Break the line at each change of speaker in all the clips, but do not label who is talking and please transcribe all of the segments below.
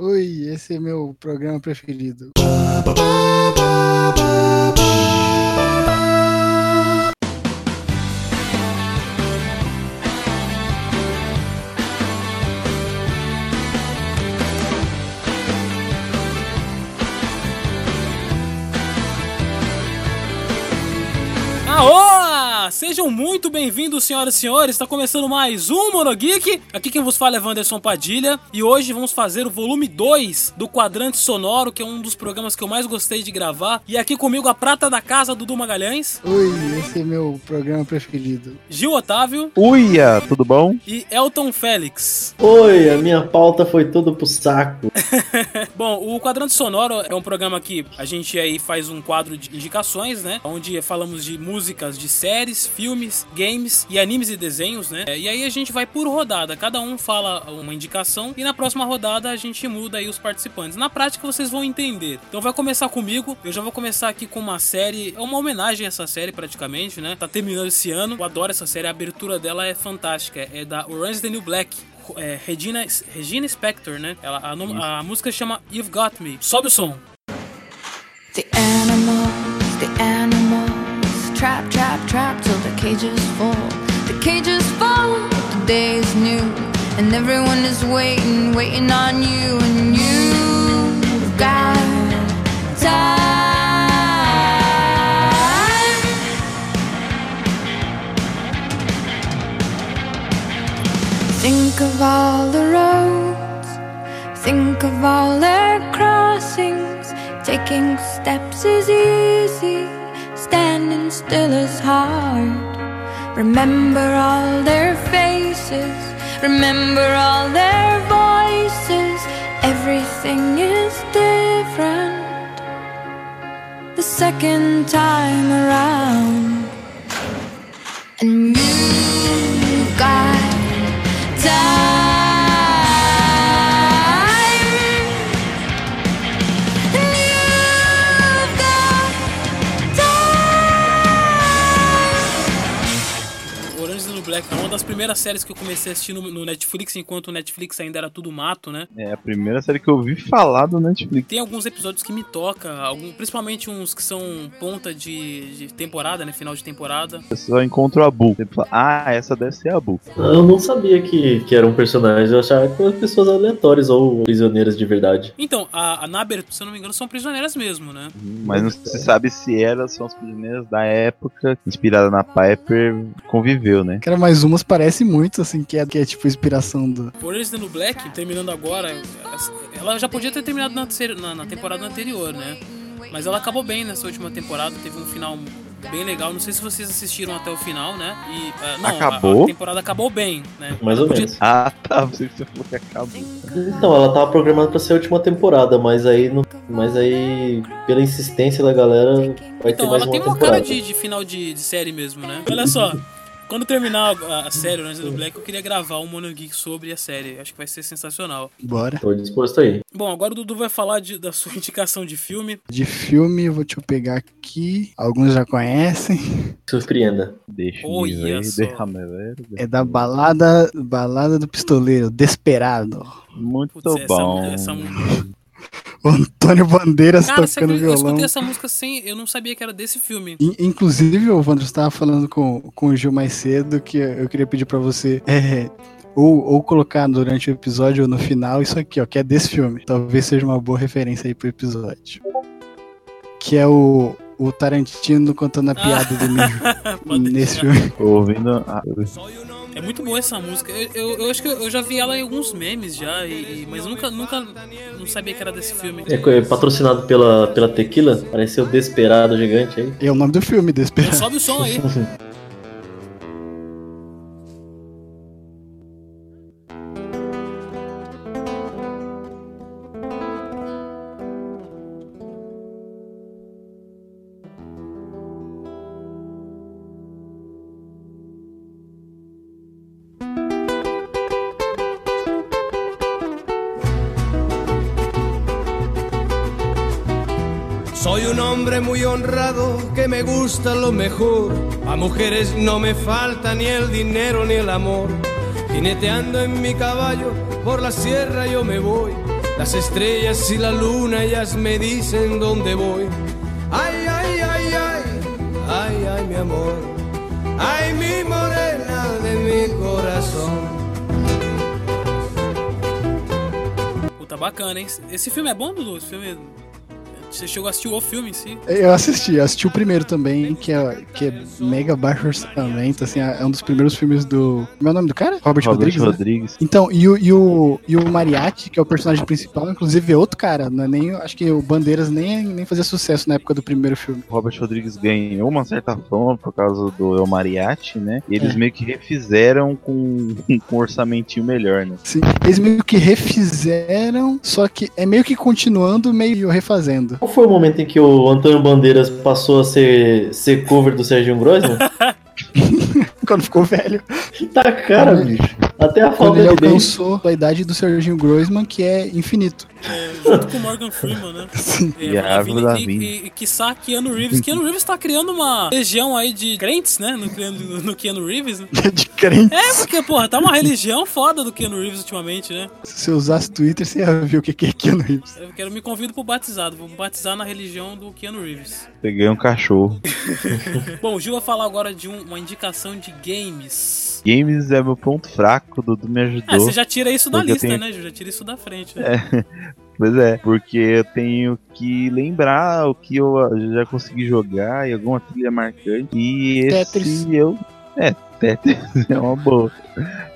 Oi, esse é meu programa preferido.
Aô! Sejam muito bem-vindos, senhoras e senhores. Está começando mais um Monogeek. Aqui quem vos fala é Wanderson Padilha. E hoje vamos fazer o volume 2 do Quadrante Sonoro, que é um dos programas que eu mais gostei de gravar. E aqui comigo a prata da casa, Dudu Magalhães.
Oi, esse é meu programa preferido.
Gil Otávio.
Uia, tudo bom?
E Elton Félix.
Oi, a minha pauta foi tudo pro saco.
Bom, o Quadrante Sonoro é um programa que a gente aí faz um quadro de indicações, né? Onde falamos de músicas de séries, filmes, games e animes e desenhos, né? E aí a gente vai por rodada, cada um fala uma indicação e na próxima rodada a gente muda aí os participantes. Na prática vocês vão entender. Então vai começar comigo, eu já vou começar aqui com uma série, é uma homenagem a essa série praticamente, né? Tá terminando esse ano, eu adoro essa série, a abertura dela é fantástica, é da Orange the New Black. É, Regina, Regina Spector, né? Ela, a, a música chama You've Got Me. Sobe o som.
The animals, the animals, trap, trap, trap till the cages fall. The cages fall, the day is new, and everyone is waiting, waiting on you, and you've got time. Think of all the roads, think of all their crossings. Taking steps is easy, standing still is hard. Remember all their faces, remember all their voices. Everything is different the second time around. And you've got time.
Uma das primeiras séries que eu comecei a assistir no, no Netflix, enquanto o Netflix ainda era tudo mato, né?
É a primeira série que eu ouvi falar do Netflix.
Tem alguns episódios que me tocam, algum, principalmente uns que são ponta de, de temporada, né? Final de temporada.
Eu só encontro a Bu. Você fala, ah, essa deve ser a Bu.
Eu não sabia que, que eram personagens, eu achava que eram pessoas aleatórias ou prisioneiras de verdade.
Então, a, a na abertura, se eu não me engano, são prisioneiras mesmo, né?
Mas não se sabe se elas são as prisioneiras da época, inspirada na Piper, conviveu, né?
Cara, mas parece muito, assim, que é, que é tipo inspiração do.
Orange is the Black, terminando agora, ela já podia ter terminado na, na- na temporada anterior, né? Mas ela acabou bem nessa última temporada, teve um final bem legal. Não sei se vocês assistiram até o final, né? E, ah, não, a-
Acabou?
A, temporada acabou bem, né?
Mais
Ela
ou
podia-
menos.
Ah, tá. Você falou que acabou.
Então, ela tava programada pra ser a última temporada, mas aí, no- mas aí pela insistência da galera, vai ter
Então,
mais
ela
uma
tem uma
temporada.
cara de, de final de, de série mesmo, né? Olha só, quando terminar a, série Orange is the New Black, eu queria gravar um Mono Geek sobre a série. Acho que vai ser sensacional.
Bora.
Tô disposto aí.
Bom, agora o Dudu vai falar de- da sua indicação de filme.
De filme, vou te pegar aqui. Alguns já conhecem.
Surpreenda.
Deixa déjame ver.
É da balada, balada do pistoleiro, Desperado.
Muito
Putz, essa-
bom.
essa-
O Antônio Bandeiras
Cara, você
tocando
eu
violão.
escutei essa música sem. Eu não sabia que era desse filme.
In- Inclusive, o Vandro estava falando com, com o Gil mais cedo que eu queria pedir pra você é, ou, ou colocar durante o episódio ou no final isso aqui, ó, que é desse filme. Talvez seja uma boa referência aí pro episódio. Que é o, o Tarantino contando a piada do Mijo nesse filme.
Tô ouvindo. ah,
É muito boa essa música. Eu, eu, eu acho que eu, já vi ela em alguns memes já, e, mas eu nunca, nunca não sabia que era desse filme.
É é patrocinado pela, pela Tequila, pareceu Desperado Gigante aí.
É o nome do filme, Desperado.
sobe o som aí.
honrado que me gusta lo mejor. A mujeres no me falta ni el dinero ni el amor. Jineteando en mi caballo por la sierra yo me voy. Las estrellas y la luna ellas me dicen dónde voy. Ay, ay, ay, ay, ay, ay, mi amor. Ay, mi morena de mi corazón.
Puta, bacana, hein? Esse filme é bom, Dudu? Esse filme. Você chegou a assistir o filme em si?
Eu assisti, eu assisti o primeiro também, que é, que é mega baixo orçamento, assim, é um dos primeiros filmes do. Como é o nome do cara? Robert,
Robert
Rodrigues. né?
Rodrigues.
Então, e o, e, o, e o Mariachi, que é o personagem principal, inclusive é outro cara, não é nem, acho que o Bandeiras nem, nem fazia sucesso na época do primeiro filme.
Robert Rodrigues ganhou uma certa fama por causa do El Mariachi, né? E eles
É.
meio que refizeram com, com um orçamentinho melhor, né?
Sim, eles meio que refizeram, só que é meio que continuando, meio refazendo.
Qual foi o momento em que o Antônio Bandeiras passou a ser, ser cover do Serginho Grossman?
Quando ficou velho.
tá cara, bicho. Até a
Quando
falta
ele
de
alcançou a idade do Serginho Groisman, que é infinito.
É, junto com o Morgan Freeman, né?
Sim.
É,
E a Avril
e, e, e, quiçá Keanu Reeves. Keanu Reeves tá criando uma legião aí de crentes, né? No, Keanu- no Keanu Reeves, né?
De crente.
É, porque, porra, tá uma religião foda do Keanu Reeves ultimamente, né?
Se você usasse Twitter, você ia ver o que que é Keanu Reeves.
Eu quero me convido pro batizado. Vou batizar na religião do Keanu Reeves.
Peguei um cachorro.
Bom, o Gil vai falar agora de um- uma indicação de games.
Games é meu ponto fraco, Dudu me ajudou.
Ah, você já tira isso da lista,
tenho-
né, Gil? Já tira isso da frente. né?
Pois é, porque eu tenho que lembrar o que eu ah, já consegui jogar e alguma trilha marcante. E esse
Tetris.
eu. É, Tetris é uma boa.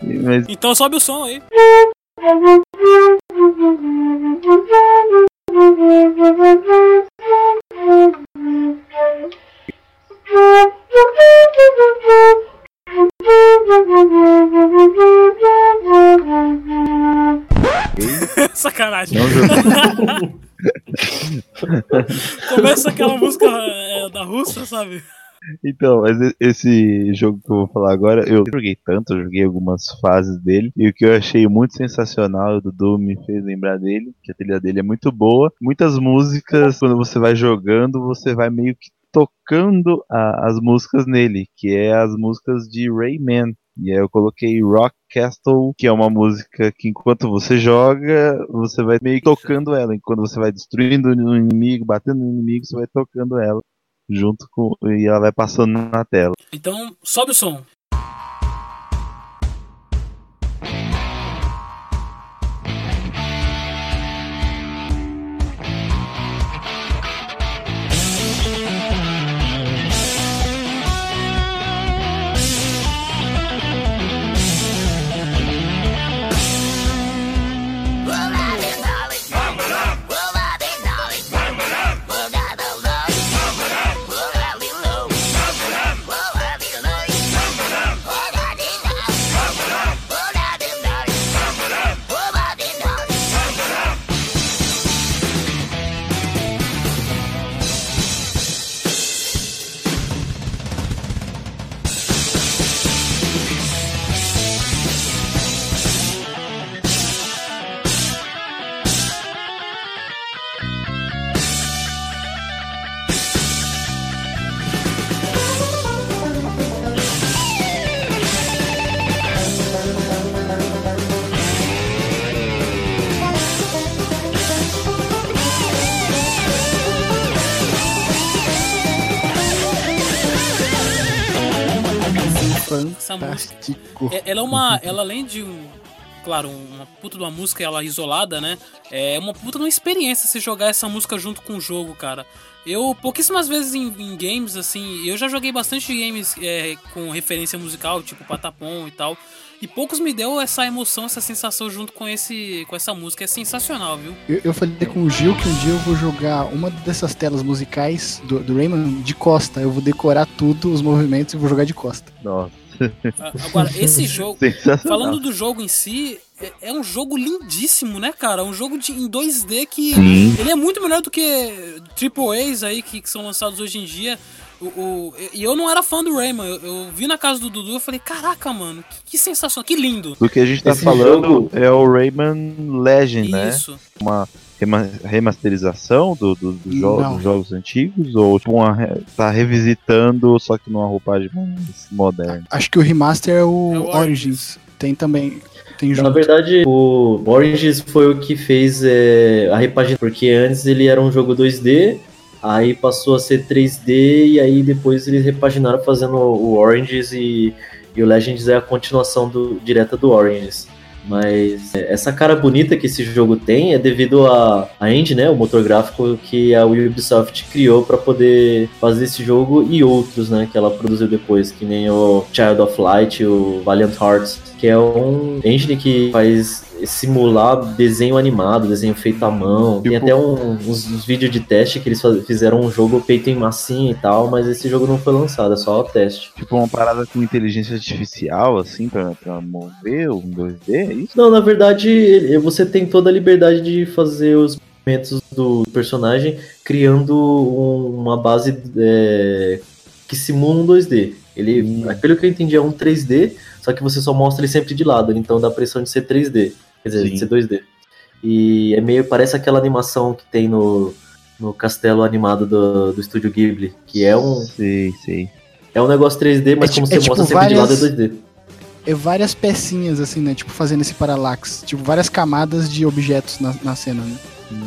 Mas
Então sobe o som aí. Sacanagem. Começa aquela música é, da Rússia, sabe?
Então, mas esse jogo que eu vou falar agora, eu joguei tanto, eu joguei algumas fases dele, e o que eu achei muito sensacional, o Dudu me fez lembrar dele, que a trilha dele é muito boa. Muitas músicas, quando você vai jogando, você vai meio que tocando a- as músicas nele, que é as músicas de Rayman. E aí eu coloquei Rock Castle, que é uma música que enquanto você joga, você vai meio que tocando ela. Enquanto você vai destruindo o inimigo, batendo no inimigo, você vai tocando ela junto com e ela vai passando na tela.
Então, sobe o som. Ela é uma. Ela além de um. Claro, uma puta de uma música, ela isolada, né? É uma puta de uma experiência se jogar essa música junto com o jogo, cara. Eu, pouquíssimas vezes em, em games, assim, eu já joguei bastante games é, com referência musical, tipo Patapom e tal. E poucos me deu essa emoção, essa sensação junto com, esse, com essa música. É sensacional, viu?
Eu, eu falei com o Gil que um dia eu vou jogar uma dessas telas musicais do, do Rayman de costa. Eu vou decorar tudo, os movimentos e vou jogar de costa.
Nossa,
Agora, esse jogo. Falando do jogo em si, é, é um jogo lindíssimo, né, cara? Um jogo de, em 2D que
Sim.
ele é muito melhor do que AAAs aí que, que são lançados hoje em dia. O, o- e eu não era fã do Rayman. Eu, eu vi na casa do Dudu e falei, caraca, mano, que, que sensação, que lindo.
O que a gente tá
Esse
falando
jogo-
é o Rayman Legend, né?
Isso.
Rema- remasterização do, do- do jo-
Não.
dos jogos antigos ou tipo uma re- tá revisitando só que numa roupagem mais moderna.
Acho que o remaster é o,
É o
Origins. Tem também. tem
Na verdade, o Origins foi o que fez é, a repagina, porque antes ele era um jogo 2D, aí passou a ser 3D, e aí depois eles repaginaram fazendo o Origins e, e o Legends é a continuação do, direta do Origins. Mas é, essa cara bonita que esse jogo tem é devido a, a engine, né, o motor gráfico que a Ubisoft criou para poder fazer esse jogo e outros, né, que ela produziu depois, que nem o Child of Light, o Valiant Hearts, que é um engine que faz simular desenho animado, desenho feito à mão. Tem
Tipo-
até um- uns, uns vídeos de teste que eles fizeram um jogo feito em massinha e tal, mas esse jogo não foi lançado, é só o teste.
Tipo uma parada com inteligência artificial, assim, pra, pra mover um 2D, é isso?
Não, na verdade, você tem toda a liberdade de fazer os movimentos do personagem criando um- uma base é, que simula um 2D. Ele, pelo que eu entendi, é um 3D, só que você só mostra ele sempre de lado, então dá a impressão de ser 3D, quer dizer,
Sim.
de ser 2D. E é meio, parece aquela animação que tem no, no castelo animado do, do estúdio Ghibli, que é um,
Sei, sei.
é um negócio 3D, mas
É
como
é
você mostra
tipo
sempre de lado é
várias-
2D.
É várias pecinhas, assim, né? Tipo, fazendo esse paralaxe. Tipo, várias camadas de objetos na, na cena, né?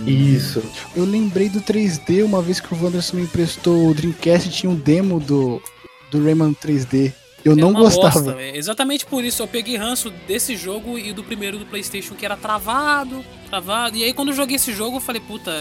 Isso.
Eu lembrei do 3D uma vez que o Wanderson me emprestou o Dreamcast e tinha um demo do, do Rayman 3D. Eu não gostava.
bosta, exatamente por isso eu peguei ranço desse jogo e do primeiro do PlayStation que era travado, travado. E aí quando eu joguei esse jogo eu falei, puta,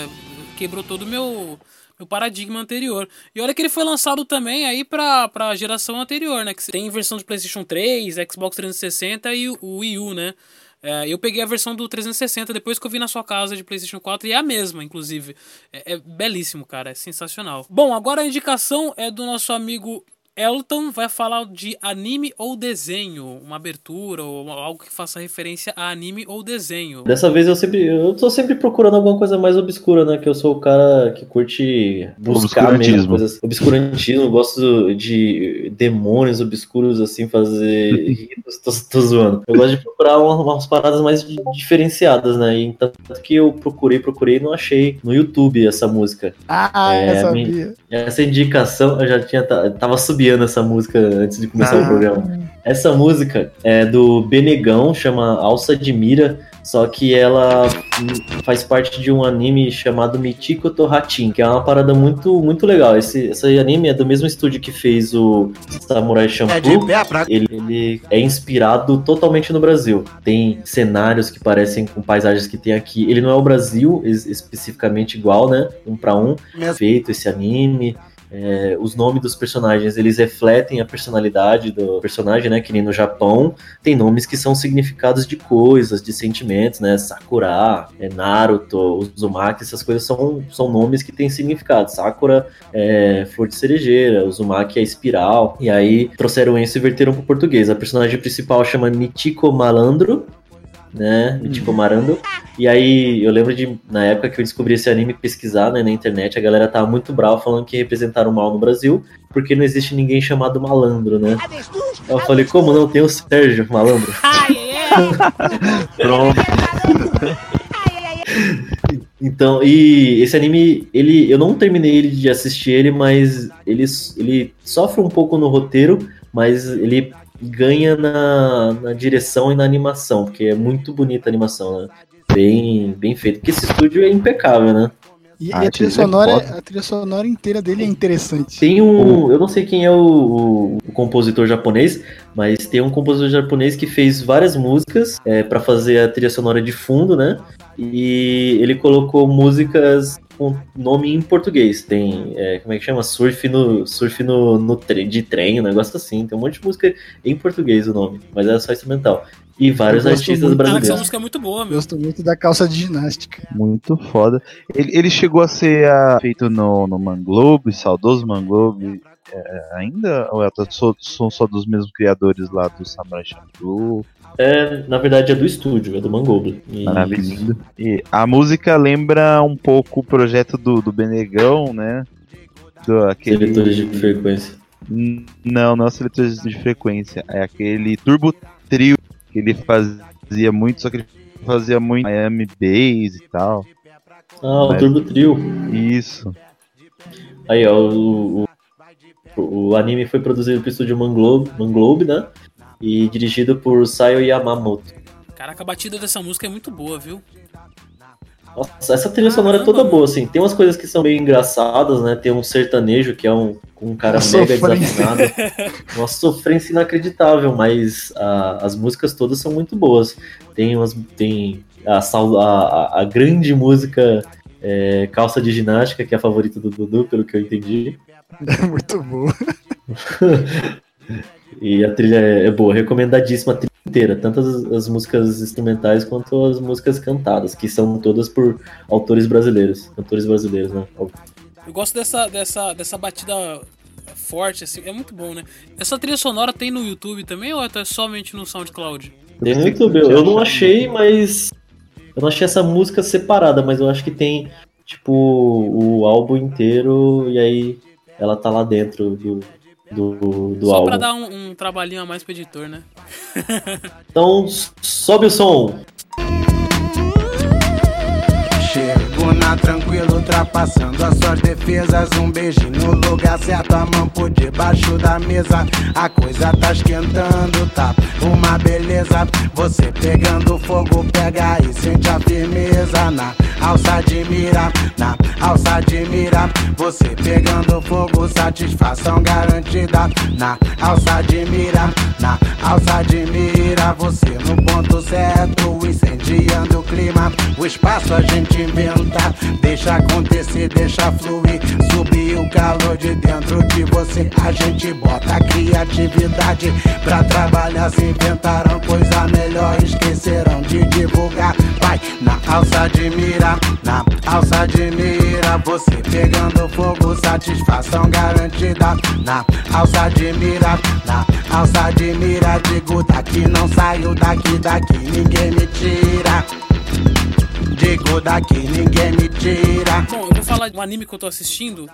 quebrou todo o meu meu paradigma anterior. E olha que ele foi lançado também aí pra, pra geração anterior, né? Que tem versão de PlayStation 3, Xbox 360 e o o Wii U, né? É, eu peguei a versão do 360 depois que eu vi na sua casa de PlayStation 4 e é a mesma, inclusive. É, é belíssimo, cara, é sensacional. Bom, agora a indicação é do nosso amigo Elton vai falar de anime ou desenho, uma abertura ou algo que faça referência a anime ou desenho.
Dessa vez eu sempre. Eu tô sempre procurando alguma coisa mais obscura, né? Que eu sou o cara que curte buscar mesmo
Obscurantismo.
coisas. Obscurantismo, gosto de demônios obscuros, assim, fazer ritos. Tô, tô zoando. Eu gosto de procurar umas, umas paradas mais di- diferenciadas, né? E tanto que eu procurei, procurei e não achei no YouTube essa música.
Ah,
É,
eu sabia.
Essa indicação, eu já tinha. Tava subiando essa música antes de começar o
Ah.
programa. Essa música é do Benegão, chama Alça de Mira, só que ela faz parte de um anime chamado Michiko Tohatin, que é uma parada muito, muito legal. Esse, esse anime é do mesmo estúdio que fez o Samurai Champloo. Ele, ele é inspirado totalmente no Brasil. Tem cenários que parecem com paisagens que tem aqui. Ele não é o Brasil es- especificamente igual, né? Um pra um. Feito esse anime. É, os nomes dos personagens eles refletem a personalidade do personagem, né? Que nem no Japão tem nomes que são significados de coisas, de sentimentos, né? Sakura, é, Naruto, Uzumaki, essas coisas são, são nomes que têm significado. Sakura é flor de cerejeira, Uzumaki é espiral. E aí trouxeram isso e verteram pro português. A personagem principal chama Michiko Malandro, né? Michiko Marando. E aí eu lembro de, na época que eu descobri esse anime, pesquisar né, na internet, a galera tava muito brava falando que representaram o mal no Brasil, porque não existe ninguém chamado malandro, né? Eu falei, como não? Tem o Sérgio Malandro.
Ai, é.
Pronto.
Então, e esse anime, ele, eu não terminei ele de assistir ele, mas ele, ele sofre um pouco no roteiro, mas ele ganha na, na direção e na animação, porque é muito bonita a animação, né? Bem, bem feito. Porque esse estúdio é impecável, né?
E, e
Ah,
a, trilha
isso é
sonora,
foda.
a trilha sonora inteira dele é interessante.
Tem um. Eu não sei quem é o, o- o compositor japonês, mas tem um compositor japonês que fez várias músicas é, para fazer a trilha sonora de fundo, né? E ele colocou músicas com nome em português. Tem. é, como é que chama? Surf no. Surf no, no tre- de trem, um negócio assim. Tem um monte de música em português o nome, mas é só instrumental. E vários artistas
muito.
Cara, essa
brasileiros.
música é muito boa, meu.
Gosto muito da calça de ginástica.
Muito foda. Ele, ele chegou a ser ah, feito no, no Manglobe, saudoso Manglobe. é, ainda? Ou é, só- são só dos mesmos criadores lá do Samurai Champloo?
É, na verdade é do estúdio, é do Mangold. E-
Maravilhoso. E a música lembra um pouco o projeto do, do Benegão, né? Do, aquele...
Seletores de frequência.
Não, não é seletores de frequência. É aquele Turbo Trio que ele fazia muito, só que ele fazia muito Miami Bass e tal.
Ah, o
Mas-
Turbo Trio.
Isso.
Aí, ó, o, o, o anime foi produzido pelo estúdio Manglobe, Manglobe, né? E dirigido por Sayo Yamamoto.
Caraca, a batida dessa música é muito boa, viu?
Nossa, essa trilha sonora é toda boa, assim. Tem umas coisas que são meio engraçadas, né? Tem um sertanejo, que é um, um cara
Uma
mega
sofrência.
desafinado. Uma sofrência inacreditável, mas a- as músicas todas são muito boas. Tem umas. Tem a, a, a- grande música é, Calça de Ginástica, que é a favorita do Dudu, pelo que eu entendi.
Muito bom.
E a trilha é, é boa, recomendadíssima a trilha inteira, tanto as, as músicas instrumentais quanto as músicas cantadas, que são todas por autores brasileiros, cantores brasileiros, né?
Eu gosto dessa, dessa, dessa batida forte, assim, é muito bom, né? Essa trilha sonora tem no YouTube também ou é somente no SoundCloud?
Tem no YouTube, eu, eu não achei, mas. Eu não achei essa música separada, mas eu acho que tem, tipo, o álbum inteiro e aí ela tá lá dentro do, do, do
Só
álbum.
pra dar um, um trabalhinho a mais pro editor, né?
Então, sobe o som.
Chego na tranquilo, ultrapassando as suas defesas. Um beijinho no lugar certo, a mão por debaixo da mesa. A coisa tá esquentando, tá uma beleza. Você pegando fogo, pega e sente a firmeza. Na alça de mira, na alça de mira. Você pegando fogo, satisfação garantida. Na alça de mira, na alça de mira. Você no ponto certo, incendiando o clima. O espaço a gente inventa, deixa acontecer, deixa fluir. Subir o calor de dentro de você. A gente bota criatividade pra trabalhar. Se inventaram coisa melhor, esqueceram de divulgar. Vai na alça de mira, na alça de mira. Você pegando fogo, satisfação garantida. Na alça de mira, na alça de mira. Digo daqui, não saio daqui, daqui ninguém me tira. Digo daqui, ninguém me tira.
Bom, eu vou falar de um anime que eu tô assistindo.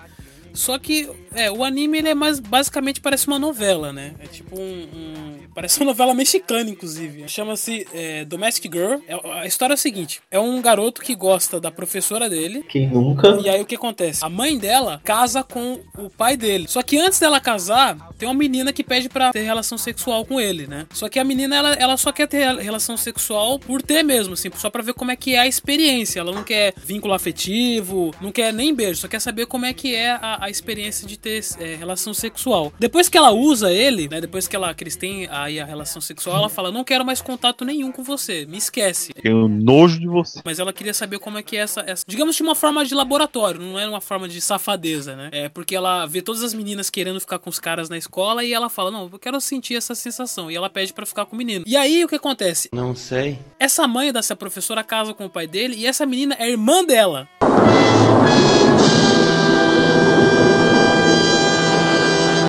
Só que, é, o anime ele é mais basicamente parece uma novela, né? É tipo um. um- parece uma novela mexicana, inclusive. Chama-se é, Domestic Girl. É- a história é a seguinte: é um garoto que gosta da professora dele.
Quem nunca?
E aí o que acontece? A mãe dela casa com o pai dele. Só que antes dela casar, tem uma menina que pede pra ter relação sexual com ele, né? Só que a menina, ela, ela só quer ter relação sexual por ter mesmo, assim, só pra ver como é que é a experiência. Ela não quer vínculo afetivo, não quer nem beijo, só quer saber como é que é a, a experiência de ter é, relação sexual. Depois que ela usa ele, né? Depois que, ela, que eles têm aí a relação sexual, ela fala: Não quero mais contato nenhum com você, me esquece.
Tenho nojo de você.
Mas ela queria saber como é que é essa, essa- Digamos de uma forma de laboratório, não era uma forma de safadeza, né? É porque ela vê todas as meninas querendo ficar com os caras na escola e ela fala: Não, eu quero sentir essa sensação. E ela pede pra ficar com o menino. E aí o que acontece?
Não sei.
Essa mãe dessa professora casa com o pai dele e essa menina é irmã dela.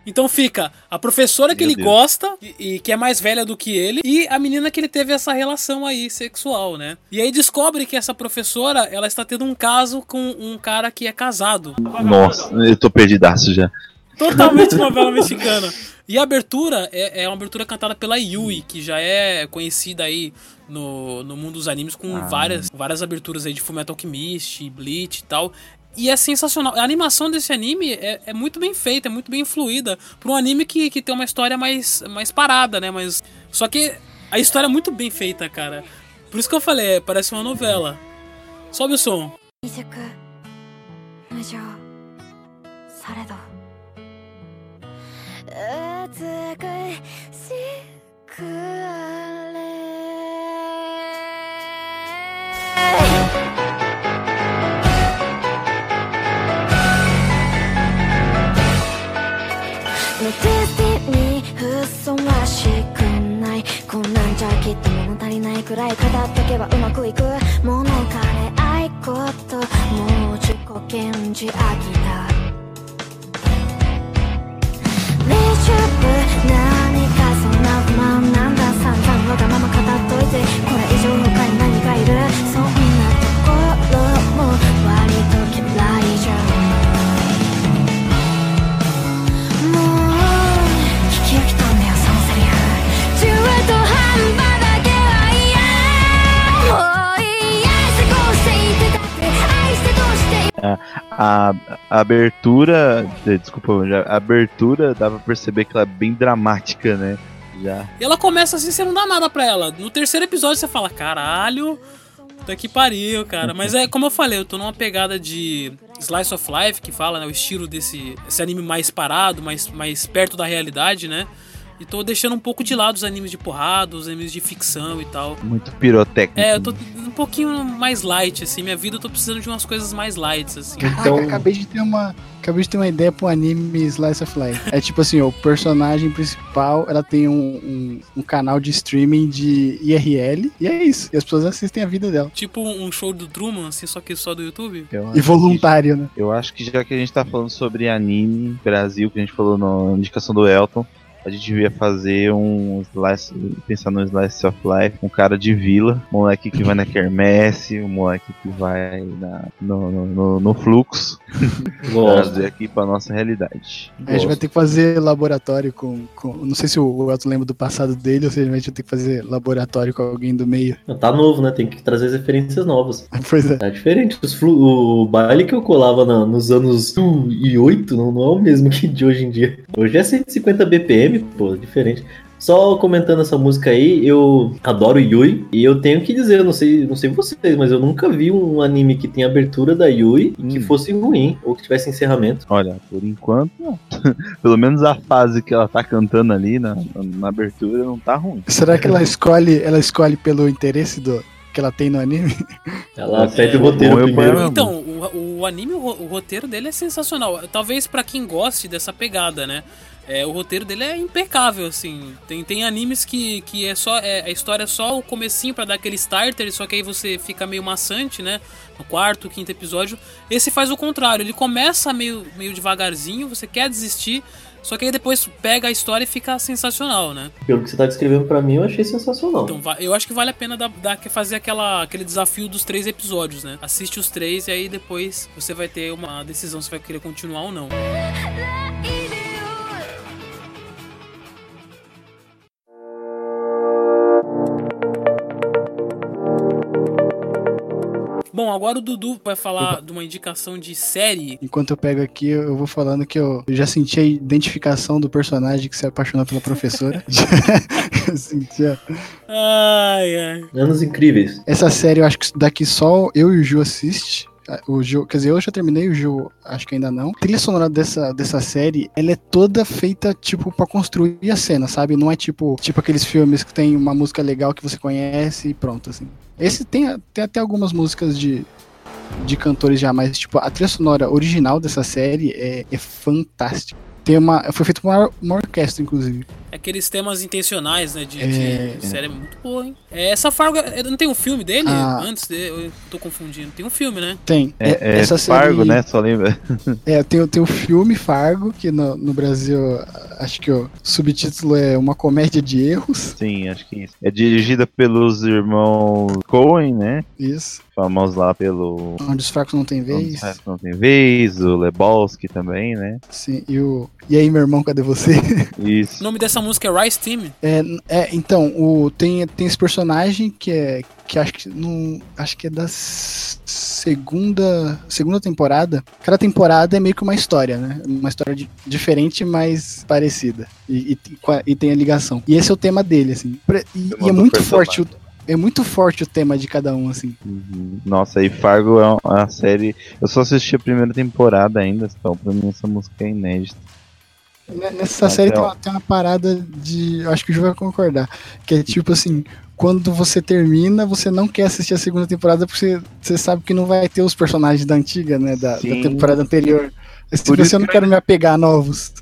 Então fica a professora que
Meu
ele
Deus.
gosta e, e que é mais velha do que ele e a menina que ele teve essa relação aí sexual, né? E aí descobre que essa professora, ela está tendo um caso com um cara que é casado.
Nossa, eu tô perdidaço já.
Totalmente novela mexicana. E a abertura é, é uma abertura cantada pela Yui, que já é conhecida aí no, no mundo dos animes com várias, várias aberturas aí de Fullmetal Alchemist, Bleach e tal. E é sensacional. A animação desse anime é, é muito bem feita, é muito bem fluida. Pra um anime que, que tem uma história mais, mais parada, né? Mas, só que a história é muito bem feita, cara. Por isso que eu falei, é, parece uma novela. Sobe o som.
未ティにふさわしくないこんなんじゃきっと物足りないくらい語っとけばうまくいく。物枯れ愛こともう自己顕示飽きたレジュブ何かそんな不満なんだ。散々わがまま語っといてこれ
A, a, abertura, eh, desculpa, a abertura dava pra perceber que ela é bem dramática, né? Já.
E ela começa assim, você não dá nada pra ela. No terceiro episódio você fala, caralho, puta que pariu, cara. Mas é como eu falei, eu tô numa pegada de Slice of Life que fala, né? O estilo desse esse anime mais parado, mais, mais perto da realidade, né? E tô deixando um pouco de lado os animes de porrada, os animes de ficção e tal.
Muito pirotécnico.
É, eu tô um pouquinho mais light, assim. Minha vida eu tô precisando de umas coisas mais lights, assim.
Caraca,
Então-
acabei de ter uma. Acabei de ter uma ideia pra um anime Slice of Life. É tipo assim, o personagem principal, ela tem um, um, um canal de streaming de IRL, e é isso. E as pessoas assistem a vida dela.
Tipo um show do Truman, assim, só que só do YouTube.
Eu
E
acho que-
voluntário, né?
Eu acho que já que a gente tá falando sobre anime Brasil, que a gente falou na indicação do Elton, a gente devia fazer um slice, pensar no slice of life, um cara de vila, um moleque que vai na quermesse, um moleque que vai na- no, no, no- no fluxo, trazer aqui pra nossa realidade.
A gente vai ter que fazer laboratório com. com- não sei se o Elton lembra do passado dele, ou seja, a gente vai ter que fazer laboratório com alguém do meio.
Tá novo, né? Tem que trazer as referências novas.
Pois é.
Tá diferente. Os flu- o baile que eu colava na- nos anos 2008 não, não é o mesmo que de hoje em dia. Hoje é 150 BPM, pô, diferente. Só comentando essa música aí, eu adoro Yui e eu tenho que dizer, não sei, não sei vocês, mas eu nunca vi um anime que tem abertura da Yui e que
Hum.
fosse ruim ou que tivesse encerramento.
Olha, por enquanto, não. pelo menos a fase que ela tá cantando ali na, na abertura não tá ruim.
Será que ela escolhe, ela escolhe pelo interesse do que ela tem no anime?
Ela
É,
pede o
bom,
roteiro
eu
primeiro.
Então, o, o anime, o, ro- o roteiro dele é sensacional. Talvez pra quem goste dessa pegada, né? É, o roteiro dele é impecável, assim. Tem, tem animes que, que é só. É, a história é só o comecinho pra dar aquele starter, só que aí você fica meio maçante, né? No quarto, quinto episódio. Esse faz o contrário, ele começa meio, meio devagarzinho, você quer desistir, só que aí depois pega a história e fica sensacional, né?
Pelo que você tá descrevendo pra mim, eu achei sensacional.
Então, eu acho que vale a pena dar, dar- fazer aquela, aquele desafio dos três episódios, né? Assiste os três e aí depois você vai ter uma decisão se vai querer continuar ou não. Bom, agora o Dudu vai falar de uma indicação de série.
Enquanto eu pego aqui, eu vou falando que eu já senti a identificação do personagem que se apaixonou pela professora. eu senti a-
Ai, ai.
Anos incríveis.
Essa série eu acho que daqui só eu e o Ju assiste. O Ju, quer dizer, eu já terminei, o Ju acho que ainda não. A trilha sonora dessa, dessa série, ela é toda feita, tipo, pra construir a cena, sabe? Não é tipo, tipo aqueles filmes que tem uma música legal que você conhece e pronto, assim. Esse tem, tem até algumas músicas de, de cantores já, mas, tipo, a trilha sonora original dessa série é, é fantástica. Tem uma, foi feita por uma, uma orquestra, inclusive.
Aqueles temas intencionais, né? De,
É.
de série é muito boa, hein? É, essa Fargo, é, não tem um filme dele?
Ah.
Antes de, eu tô confundindo. Tem um filme, né?
Tem.
É, é
essa
Fargo,
série-
né? Só lembra.
É, tem, tem o filme Fargo, que no, no Brasil, acho que o subtítulo é Uma Comédia de Erros.
Sim, acho que isso. É dirigida pelos irmãos Coen, né?
Isso.
Famosos lá pelo.
Onde os fracos não têm vez.
Não tem vez, o Lebowski também, né?
Sim, e o. E aí, meu irmão, cadê você?
O
Isso.
nome dessa música é Rice Team.
É, é, então, o, tem, tem esse personagem que é. Que acho que não. Acho que é da segunda. Segunda temporada. Cada temporada é meio que uma história, né? Uma história di- diferente, mas parecida. E, e, tem- com a- e tem a ligação. E esse é o tema dele, assim. E, e é muito forte o. É muito forte o tema de cada um, assim.
Uhum. Nossa, e Fargo é uma série. Eu só assisti a primeira temporada ainda, então pra mim essa música é inédita.
Nessa
Mas
série
é
tem uma, tem uma parada de. Acho que o Ju vai concordar. Que é tipo assim: quando você termina, você não quer assistir a segunda temporada porque você, você sabe que não vai ter os personagens da antiga, né? Da, da temporada anterior. Mas,
Por
tipo,
isso
assim, eu não
que-
quero me apegar a novos.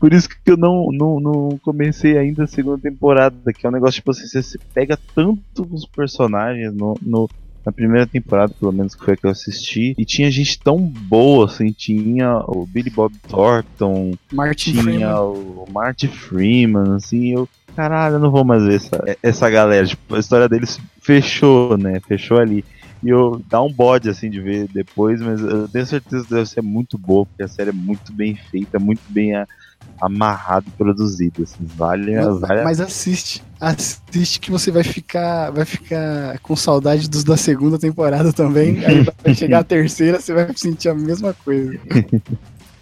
Por isso que eu não, não, não comecei ainda a segunda temporada, que é um negócio tipo assim, você se pega tanto os personagens no, no- na primeira temporada, pelo menos que foi a que eu assisti, e tinha gente tão boa, assim, tinha o Billy Bob Thornton,
Martin
tinha
Freeman.
o Marty Freeman, assim, eu, caralho, eu não vou mais ver essa, essa galera, tipo, a história deles fechou, né, fechou ali. E eu dá um bode assim de ver depois, mas eu tenho certeza que deve ser muito boa, porque a série é muito bem feita, muito bem a- amarrada e produzida. Assim, vale,
Mas,
vale
mas assiste. Assiste que você vai ficar, vai ficar com saudade dos da segunda temporada também. Aí vai chegar a terceira, você vai sentir a mesma coisa.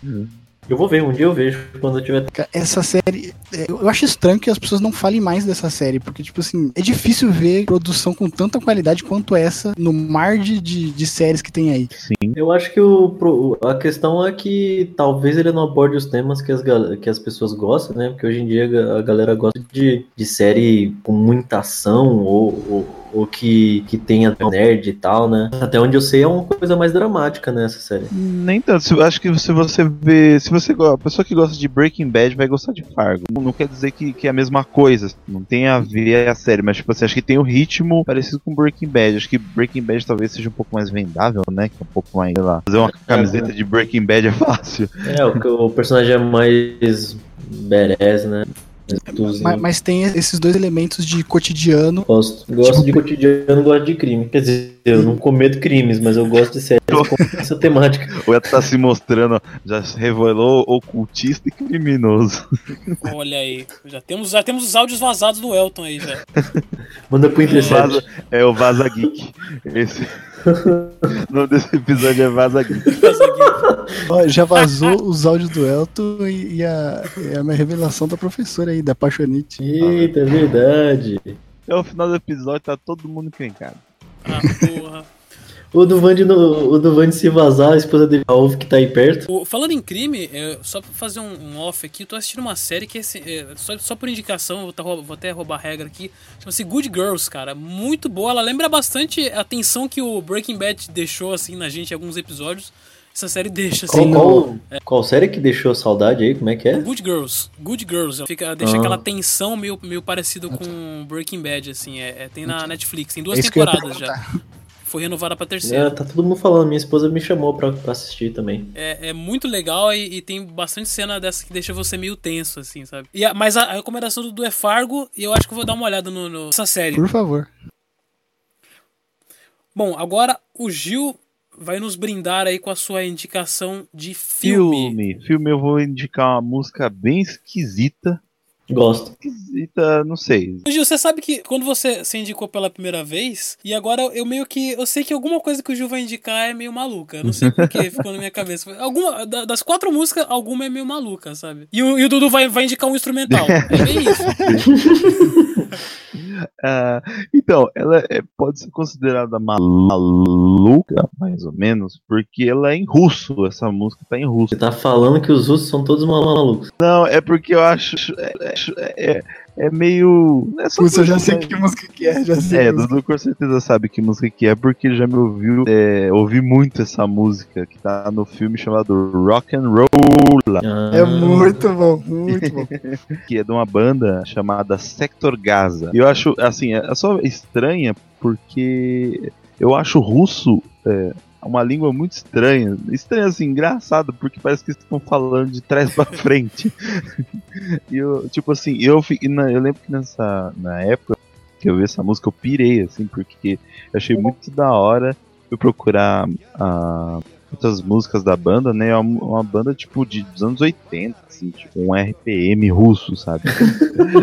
Eu vou ver, um dia eu vejo quando eu tiver.
Essa série. é, Eu acho estranho que as pessoas não falem mais dessa série, porque, tipo assim, é difícil ver produção com tanta qualidade quanto essa no mar de, de, de séries que tem aí.
Eu acho que o, a questão é que talvez ele não aborde os temas que as, que as pessoas gostam, né? Porque hoje em dia a galera gosta de, de série com muita ação ou, ou, ou que, que tenha nerd e tal, né? Até onde eu sei é uma coisa mais dramática nessa série.
Nem tanto. Se- Acho que se você vê. Se você a pessoa que gosta de Breaking Bad vai gostar de Fargo. Não quer dizer que, que é a mesma coisa. Não tem a ver a série, mas tipo assim, acho que tem o ritmo parecido com Breaking Bad. Acho que Breaking Bad talvez seja um pouco mais vendável, né? Que é um pouco mais, sei lá. Fazer uma camiseta de Breaking Bad é fácil.
É, o, que o personagem é mais badass, né?
Mas, mas tem esses dois elementos de cotidiano.
Gosto. Gosto de cotidiano, gosto de crime. Quer dizer, eu não cometo crimes, mas eu gosto de séries com essa temática.
O Eto tá se mostrando, ó, já se revelou ocultista e criminoso.
Olha aí, já temos, já temos os áudios vazados do Elton aí já.
Manda pro Intercept.
É o Vaza Geek. Esse. O nome desse episódio é Vaza Geek.
Ó, já vazou os áudios do Elton e, e a, e a minha revelação da professora aí, da Paixonite.
Eita, é verdade.
Até o final do episódio tá todo mundo encrencado.
ah, porra.
O do no- o do se vazar, a esposa dele ouve que tá aí perto.
O- falando em crime, é, só pra fazer um, um off aqui, eu tô assistindo uma série que, assim, é, só, só por indicação, vou, tá vou até roubar a regra aqui, chama-se Good Girls, cara. Muito boa, ela lembra bastante a tensão que o Breaking Bad deixou, assim, na gente em alguns episódios. Essa série deixa, assim.
Qual, qual, qual série que deixou saudade aí? Como é que é?
Good Girls, Good Girls, ela fica, deixa
Ah.
aquela tensão meio, meio parecido com Breaking Bad, assim, é, é- tem na Netflix, tem duas
É
temporadas já. Foi renovada pra terceira.
É, tá todo mundo falando, minha esposa me chamou pra, pra assistir também.
É, é muito legal e, e tem bastante cena dessa que deixa você meio tenso, assim, sabe? E a- mas a, a recomendação do Du é Fargo e eu acho que eu vou dar uma olhada no, no- nessa série.
Por favor.
Bom, agora o Gil vai nos brindar aí com a sua indicação de filme.
Filme. Filme eu vou indicar uma música bem esquisita.
Gosto.
Esquisita, não sei.
Gil, você sabe que quando você se indicou pela primeira vez, e agora eu meio que. Eu sei que alguma coisa que o Gil vai indicar é meio maluca. Eu Não sei porquê, ficou na minha cabeça. Alguma, da- das quatro músicas, alguma é meio maluca, sabe? E o, e o Dudu vai, vai indicar um instrumental. É bem isso.
Ah, então, ela é- pode ser considerada ma- maluca, mais ou menos, porque ela é em russo. Essa música tá em russo.
Você tá falando que os russos são todos malucos.
Não, é porque eu acho. É, é, é meio. É
Putz, eu já sei que música que é, já sei.
É. Dudu com certeza sabe que música que é, porque já me ouviu é, ouvi muito essa música que tá no filme chamado Rock and Roll,
É muito bom, muito bom.
que é de uma banda chamada Sector Gaza. E eu acho, assim, é só estranha porque eu acho russo é, uma língua muito estranha. Estranha, assim, engraçado, porque parece que eles estão falando de trás pra frente. e eu, tipo assim, eu, eu lembro que nessa na época que eu vi essa música, eu pirei, assim, porque eu achei muito da hora. Fui procurar ah, outras músicas da banda, né? É uma, uma banda, tipo, de, dos anos 80, assim, tipo, um RPM russo, sabe?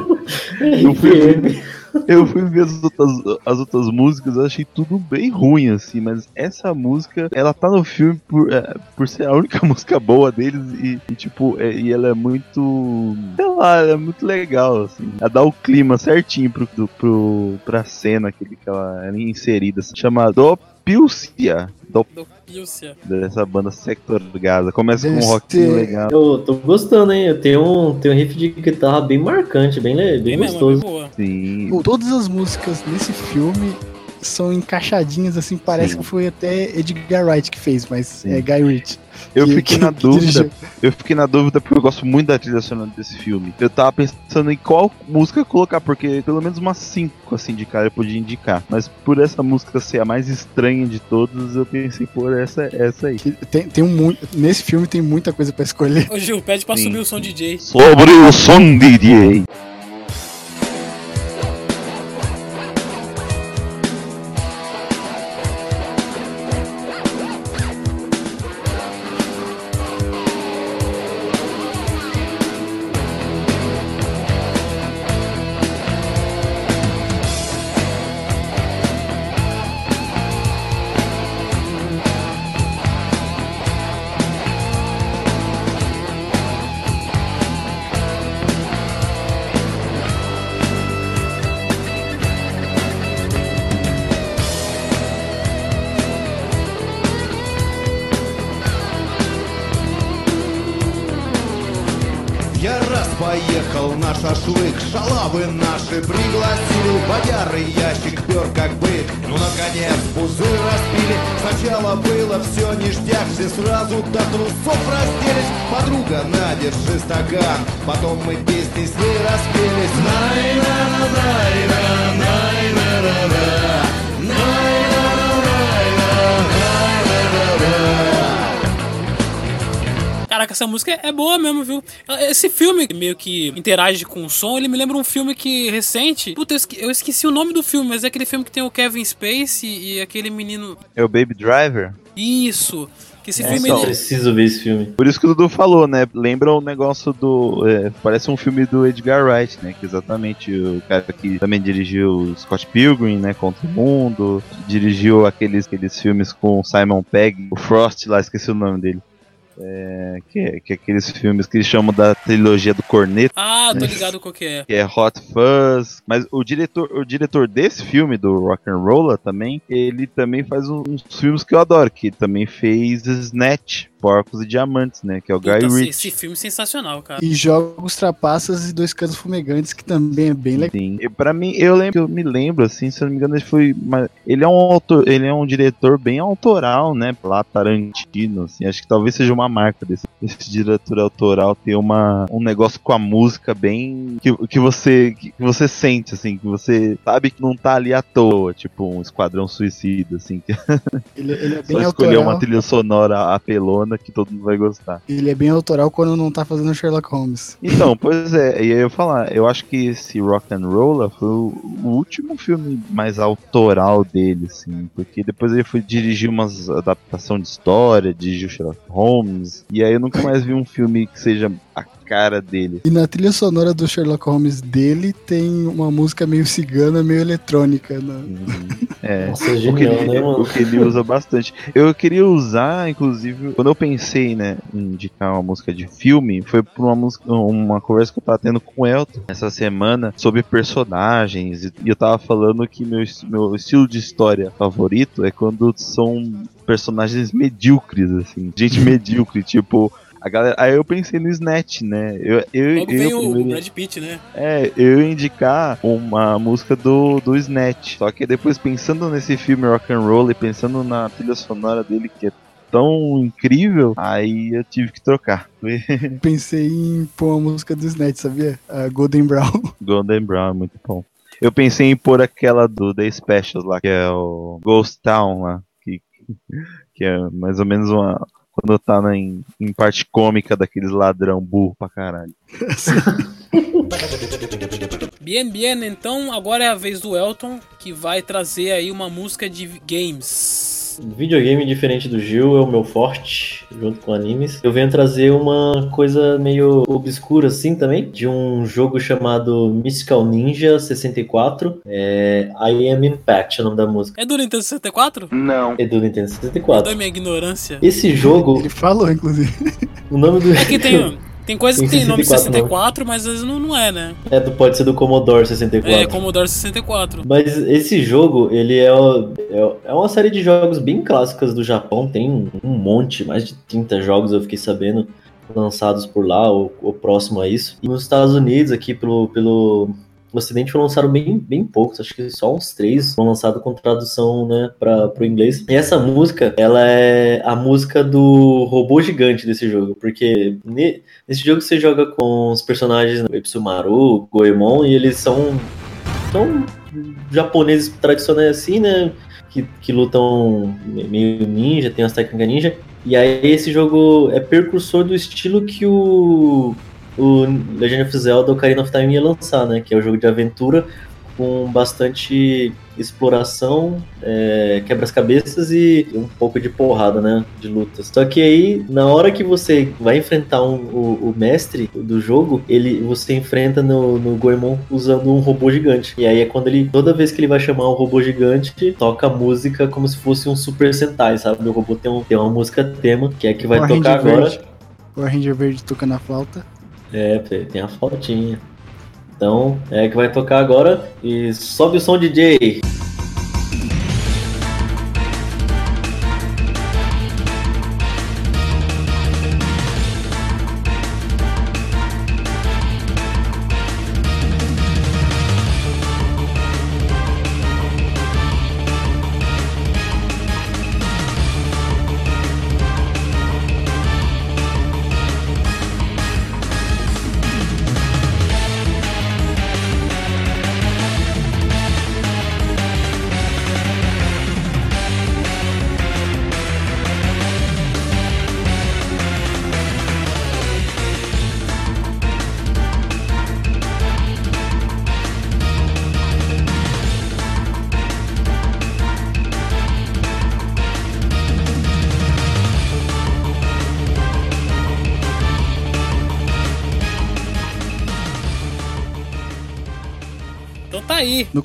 Eu fui. Eu fui ver as outras, as outras músicas, eu achei tudo bem ruim, assim, mas essa música, ela tá no filme por, é, por ser a única música boa deles e, e, tipo, é- e ela é muito, sei lá, ela é muito legal, assim. Ela dá o clima certinho pro, do- pro, pra cena que, que ela é inserida, assim, chama Dopilcia, Dop,
Do Pilcia.
dessa banda Sector Gaza. Começa com um rockinho legal.
Eu tô gostando, hein? Eu tenho um, tenho um riff de guitarra bem marcante, bem, bem
Bem mesmo, é bem
gostoso.
boa.
Sim,
Pô, Todas as músicas nesse filme são encaixadinhas, assim, parece
Sim.
que foi até Edgar Wright que fez, mas
Sim.
é Guy Ritchie.
Eu
que-
fiquei
que-
na
que
dúvida,
dirigiu.
eu fiquei na dúvida porque eu gosto muito da trilha sonora desse filme. Eu tava pensando em qual música colocar, porque pelo menos umas cinco assim de cara eu podia indicar. Mas por essa música ser a mais estranha de todas, eu pensei por essa essa aí.
Tem, tem um muito, nesse filme tem muita coisa pra escolher.
Ô Gil, pede pra
Sim.
subir o som DJ.
Sobre o som DJ.
Filme meio que interage com o som, ele me lembra um filme que recente. Puta, eu esque- eu esqueci o nome do filme, mas é aquele filme que tem o Kevin Spacey e aquele menino.
É o Baby Driver?
Isso! Que esse
É,
filme
só
ele.
preciso ver esse filme.
Por isso que o Dudu falou, né? Lembra o negócio do. é, parece um filme do Edgar Wright, né? Que exatamente o cara que também dirigiu Scott Pilgrim, né? Contra o Mundo. Dirigiu aqueles, aqueles filmes com o Simon Pegg, o Frost lá, esqueci o nome dele. É, que, que é aqueles filmes que eles chamam da trilogia do Corneto.
Ah, tô ligado qual que é.
que é Hot Fuzz. Mas o diretor, o diretor desse filme, do Rock and Roller também, ele também faz uns filmes que eu adoro, que também fez Snatch, Porcos e Diamantes, né? Que é o Guy
Puta, esse,
Ritchie.
esse filme é sensacional, cara.
E Jogos Trapaças e Dois Canos Fumegantes, que também é bem legal.
Sim. E pra mim, eu lembro, eu me lembro, assim, se eu não me engano, ele foi. uma- ele é um autor, ele é um diretor bem autoral, né? Lá Tarantino, assim. Acho que talvez seja uma marca desse, desse diretor autoral ter uma, um negócio com a música bem. que, que você. que você sente, assim, que você sabe que não tá ali à toa, tipo um esquadrão suicida, assim,
Ele, ele é
só
bem
escolher
autoral.
uma trilha sonora apelona que todo mundo vai gostar.
Ele é bem autoral quando não tá fazendo Sherlock Holmes.
Então, pois é, e aí eu falar, eu acho que esse Rock and Roller foi o, o último filme mais autoral dele, assim, porque depois ele foi dirigir umas adaptação de história, dirigiu Sherlock Holmes, e aí eu nunca mais vi um filme que seja a cara dele.
E na trilha sonora do Sherlock Holmes dele tem uma música meio cigana, meio eletrônica. Né?
É.
Nossa, é
O que,
genial,
ele,
né, mano?
o que ele usa bastante. Eu queria usar, inclusive, quando eu pensei, né, em indicar uma música de filme, foi por uma música, uma conversa que eu tava tendo com o Elton essa semana sobre personagens. E eu tava falando que meu, meu estilo de história favorito é quando são personagens medíocres, assim. Gente medíocre, tipo. A galera, aí eu pensei no Snatch, né? Eu, eu,
Logo
eu
veio o Brad Pitt, né?
é, eu ia indicar uma música do, do Snatch. Só que depois pensando nesse filme rock and roll e pensando na trilha sonora dele que é tão incrível, aí eu tive que trocar.
Pensei em pôr uma música do Snatch, sabia? A Golden Brown.
Golden Brown, é muito bom. Eu pensei em pôr aquela do The Specials lá, que é o Ghost Town lá, que, que é mais ou menos uma. Quando tá na, em, em parte cômica daqueles ladrão burro pra caralho.
Bien, bien, então agora é a vez do Elton, que vai trazer aí uma música de games.
Videogame diferente do Gil é o meu forte, junto com animes. Eu venho trazer uma coisa meio obscura assim também, de um jogo chamado Mystical Ninja 64. É I Am Impact, é o nome da música.
É do Nintendo 64?
É do Nintendo 64.
Perdoe minha ignorância.
Esse jogo,
Ele falou, inclusive.
o nome do.
É que tem, tem coisas que
Tem
tem nome de
64,
64, mas às vezes não, não é, né?
É pode ser do Commodore 64.
É Commodore 64.
Mas esse jogo, ele é, é, é uma série de jogos bem clássicas do Japão. Tem um, um monte, mais de 30 jogos eu fiquei sabendo, lançados por lá, ou, ou próximo a isso. E nos Estados Unidos, aqui pelo, pelo Ocidente, foram lançados bem, bem poucos. Acho que só uns três foram lançados com tradução né, para o inglês. E essa música, ela é a música do robô gigante desse jogo. Porque ne- nesse jogo você joga com os personagens né, Epsumaru, Goemon, e eles são são japoneses tradicionais assim, né? Que, que lutam meio ninja, tem as técnicas ninja. E aí esse jogo é precursor do estilo que o, o Legend of Zelda Ocarina of Time ia lançar, né? Que é o jogo de aventura com bastante exploração, é, quebra-cabeças e um pouco de porrada, né? De lutas. Só que aí, na hora que você vai enfrentar um- o, o mestre do jogo, ele você enfrenta no, no Goemon usando um robô gigante. E aí é quando ele, toda vez que ele vai chamar o robô gigante, toca música como se fosse um Super Sentai, sabe? O robô tem, um, tem uma música tema, que é que vai tocar agora.
Verde. O Ranger Verde toca na flauta.
É, tem a flautinha. Então, é que vai tocar agora. E sobe o som, DJ!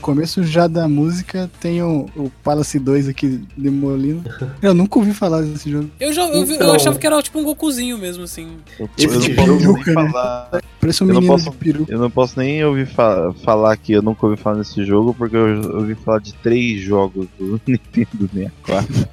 Começo já da música tem o, o Palace 2 aqui demolindo. Eu nunca ouvi falar desse jogo.
Eu, já, eu, vi- eu
Então-
achava que era tipo um Gokuzinho mesmo, assim.
Eu,
Tipo
eu
de
não posso nem
peruca, né?
falar.
Parece um
Eu não
menino
posso-
de peru.
Eu não posso nem ouvir fa- falar que eu nunca ouvi falar nesse jogo, porque eu ouvi falar de três jogos do Nintendo 64.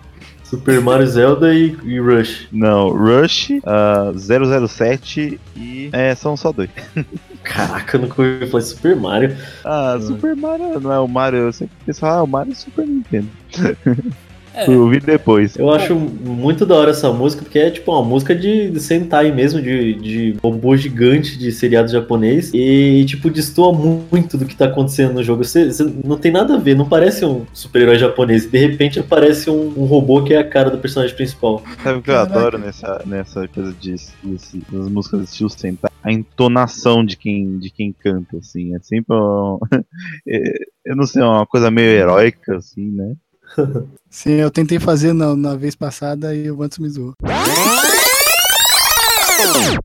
Super Mario, Zelda e, e Rush.
Não, Rush, ah, 007 e. É, são só dois.
Caraca, eu nunca ouvi falar Super Mario.
Ah, Super Mario não é o Mario, eu sempre penso, ah, o Mario é Super Nintendo.
É.
Fui ouvir depois.
Eu acho muito da hora essa música, porque é tipo uma música de, Sentai mesmo, de, de robô gigante de seriado japonês. E, tipo, destoa muito do que tá acontecendo no jogo. Você, você não tem nada a ver, não parece um super-herói japonês. De repente aparece um, um robô que é a cara do personagem principal.
Sabe o que eu
Caraca.
adoro nessa, nessa coisa de, desse, das músicas de estilo Sentai? A entonação de quem, de quem canta, assim. É sempre um, é, Eu não sei, é uma coisa meio heróica, assim, né?
Sim, eu tentei fazer na, na vez passada e o Vantos me zoou. Eu,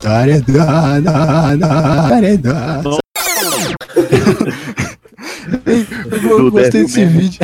Do
eu gostei desse
Man.
vídeo.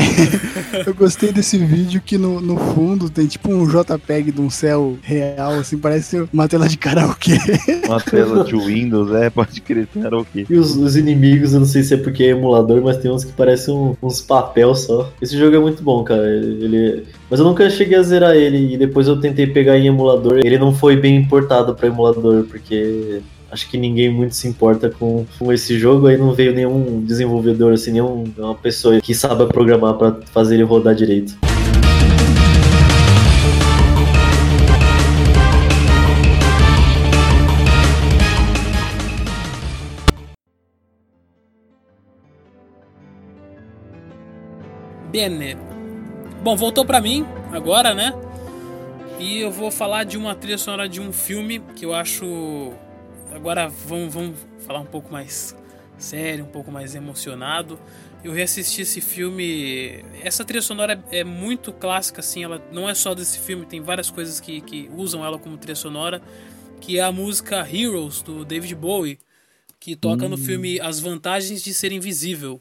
eu gostei desse vídeo que no, no fundo tem tipo um JPEG de um céu real, assim, parece uma tela de karaokê.
Uma tela de Windows, é, pode crer, quê?
E os, os inimigos, eu não sei se é porque é emulador, mas tem uns que parecem um- uns papel só. Esse jogo é muito bom, cara. Ele, mas eu nunca cheguei a zerar ele e depois eu tentei pegar em emulador. Ele não foi bem importado pra emulador, porque acho que ninguém muito se importa com, com esse jogo. Aí não veio nenhum desenvolvedor, assim, nenhum, uma pessoa que saiba programar pra fazer ele rodar direito.
Bene. Bom, voltou pra mim agora, né? E eu vou falar de uma trilha sonora de um filme que eu acho. Agora vamos, vamos falar um pouco mais sério, um pouco mais emocionado. Eu reassisti esse filme. Essa trilha sonora é é muito clássica, assim. Ela não é só desse filme, tem várias coisas que, que usam ela como trilha sonora. Que é a música Heroes do David Bowie, que toca no filme As Vantagens de Ser Invisível.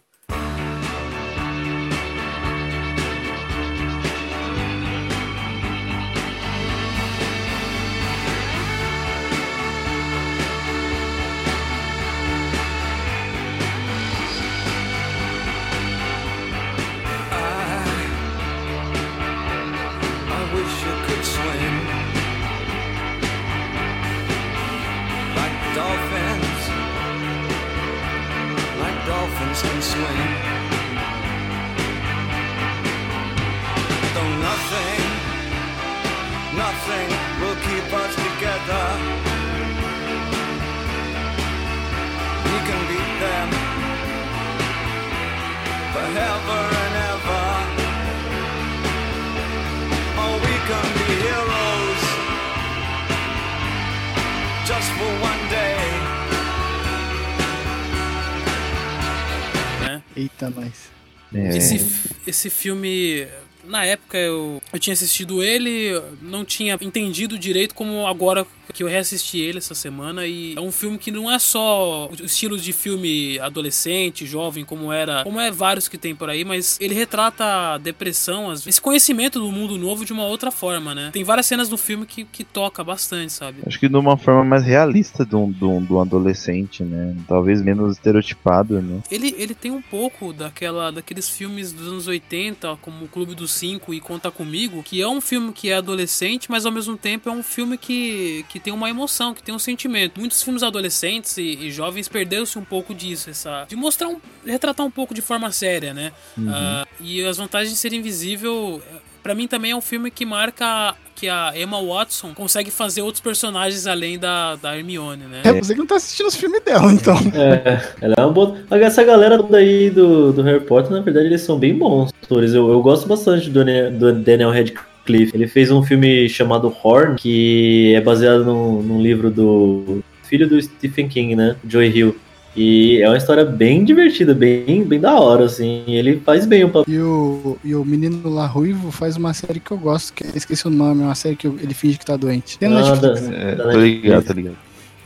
Eita, nós.
É,
Esse, esse filme, na época eu, eu tinha assistido ele, não tinha entendido direito como agora que eu reassisti ele essa semana e é um filme que não é só o estilo de filme adolescente, jovem, como era, como é vários que tem por aí, mas ele retrata a depressão, esse conhecimento do mundo novo de uma outra forma, né? Tem várias cenas do filme que, que toca bastante, sabe?
Acho que de uma forma mais realista de um, de um, de um adolescente, né? Talvez menos estereotipado, né?
Ele, ele tem um pouco daquela daqueles filmes dos anos 80, como o Clube dos Cinco e Conta Comigo, que é um filme que é adolescente, mas ao mesmo tempo é um filme que, que tem uma emoção, que tem um sentimento. Muitos filmes adolescentes e, e jovens perderam-se um pouco disso, essa, de mostrar um, retratar um pouco de forma séria, né? Ah, e as vantagens de ser invisível, pra mim também é um filme que marca que a Emma Watson consegue fazer outros personagens além da, da Hermione, né?
É você que não tá assistindo os filmes dela, então.
É, ela é uma boa. Essa galera daí do, do Harry Potter, na verdade, eles são bem bons atores. Eu, eu gosto bastante do, do Daniel Radcliffe. Ele fez um filme chamado Horn, que é baseado num, num livro do filho do Stephen King, né? Joey Hill. E é uma história bem divertida, bem, bem da hora, assim. Ele faz bem o papel.
E o, e o menino lá ruivo faz uma série que eu gosto, que esqueci o nome, é uma série que eu- ele finge que tá doente. Tem
Ah,
Netflix.
da-
É,
Netflix.
ligado, tô ligado.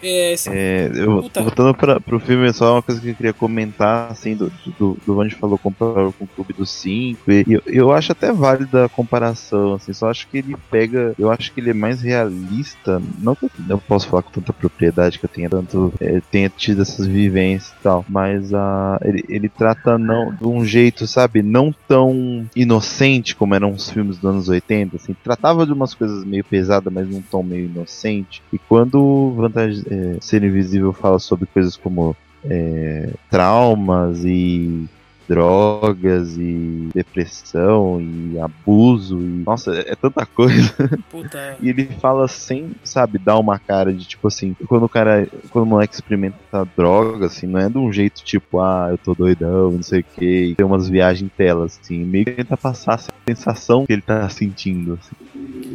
É,
É, eu,
Puta.
voltando pra, pro filme, só uma coisa que eu queria comentar, assim, do, do, do falou comparado com o Clube dos Cinco, e eu, eu acho até válida a comparação, assim, só acho que ele pega, eu acho que ele é mais realista, não que eu, eu posso falar com tanta propriedade que eu tenha tanto, é, tenha tido essas vivências e tal, mas ah, ele, ele trata não, de um jeito, sabe, não tão inocente como eram os filmes dos anos 80, assim, tratava de umas coisas meio pesadas, mas num tom meio inocente, e quando Vantagem é, Ser Invisível fala sobre coisas como é, traumas e drogas e depressão e abuso e nossa, é tanta coisa.
puta.
E ele fala sem, sabe, dar uma cara de tipo assim, quando o cara, quando o moleque experimenta droga, assim, não é de um jeito tipo, ah, eu tô doidão, não sei o que, e tem umas viagens em telas, assim, meio que tenta passar essa sensação que ele tá sentindo, assim.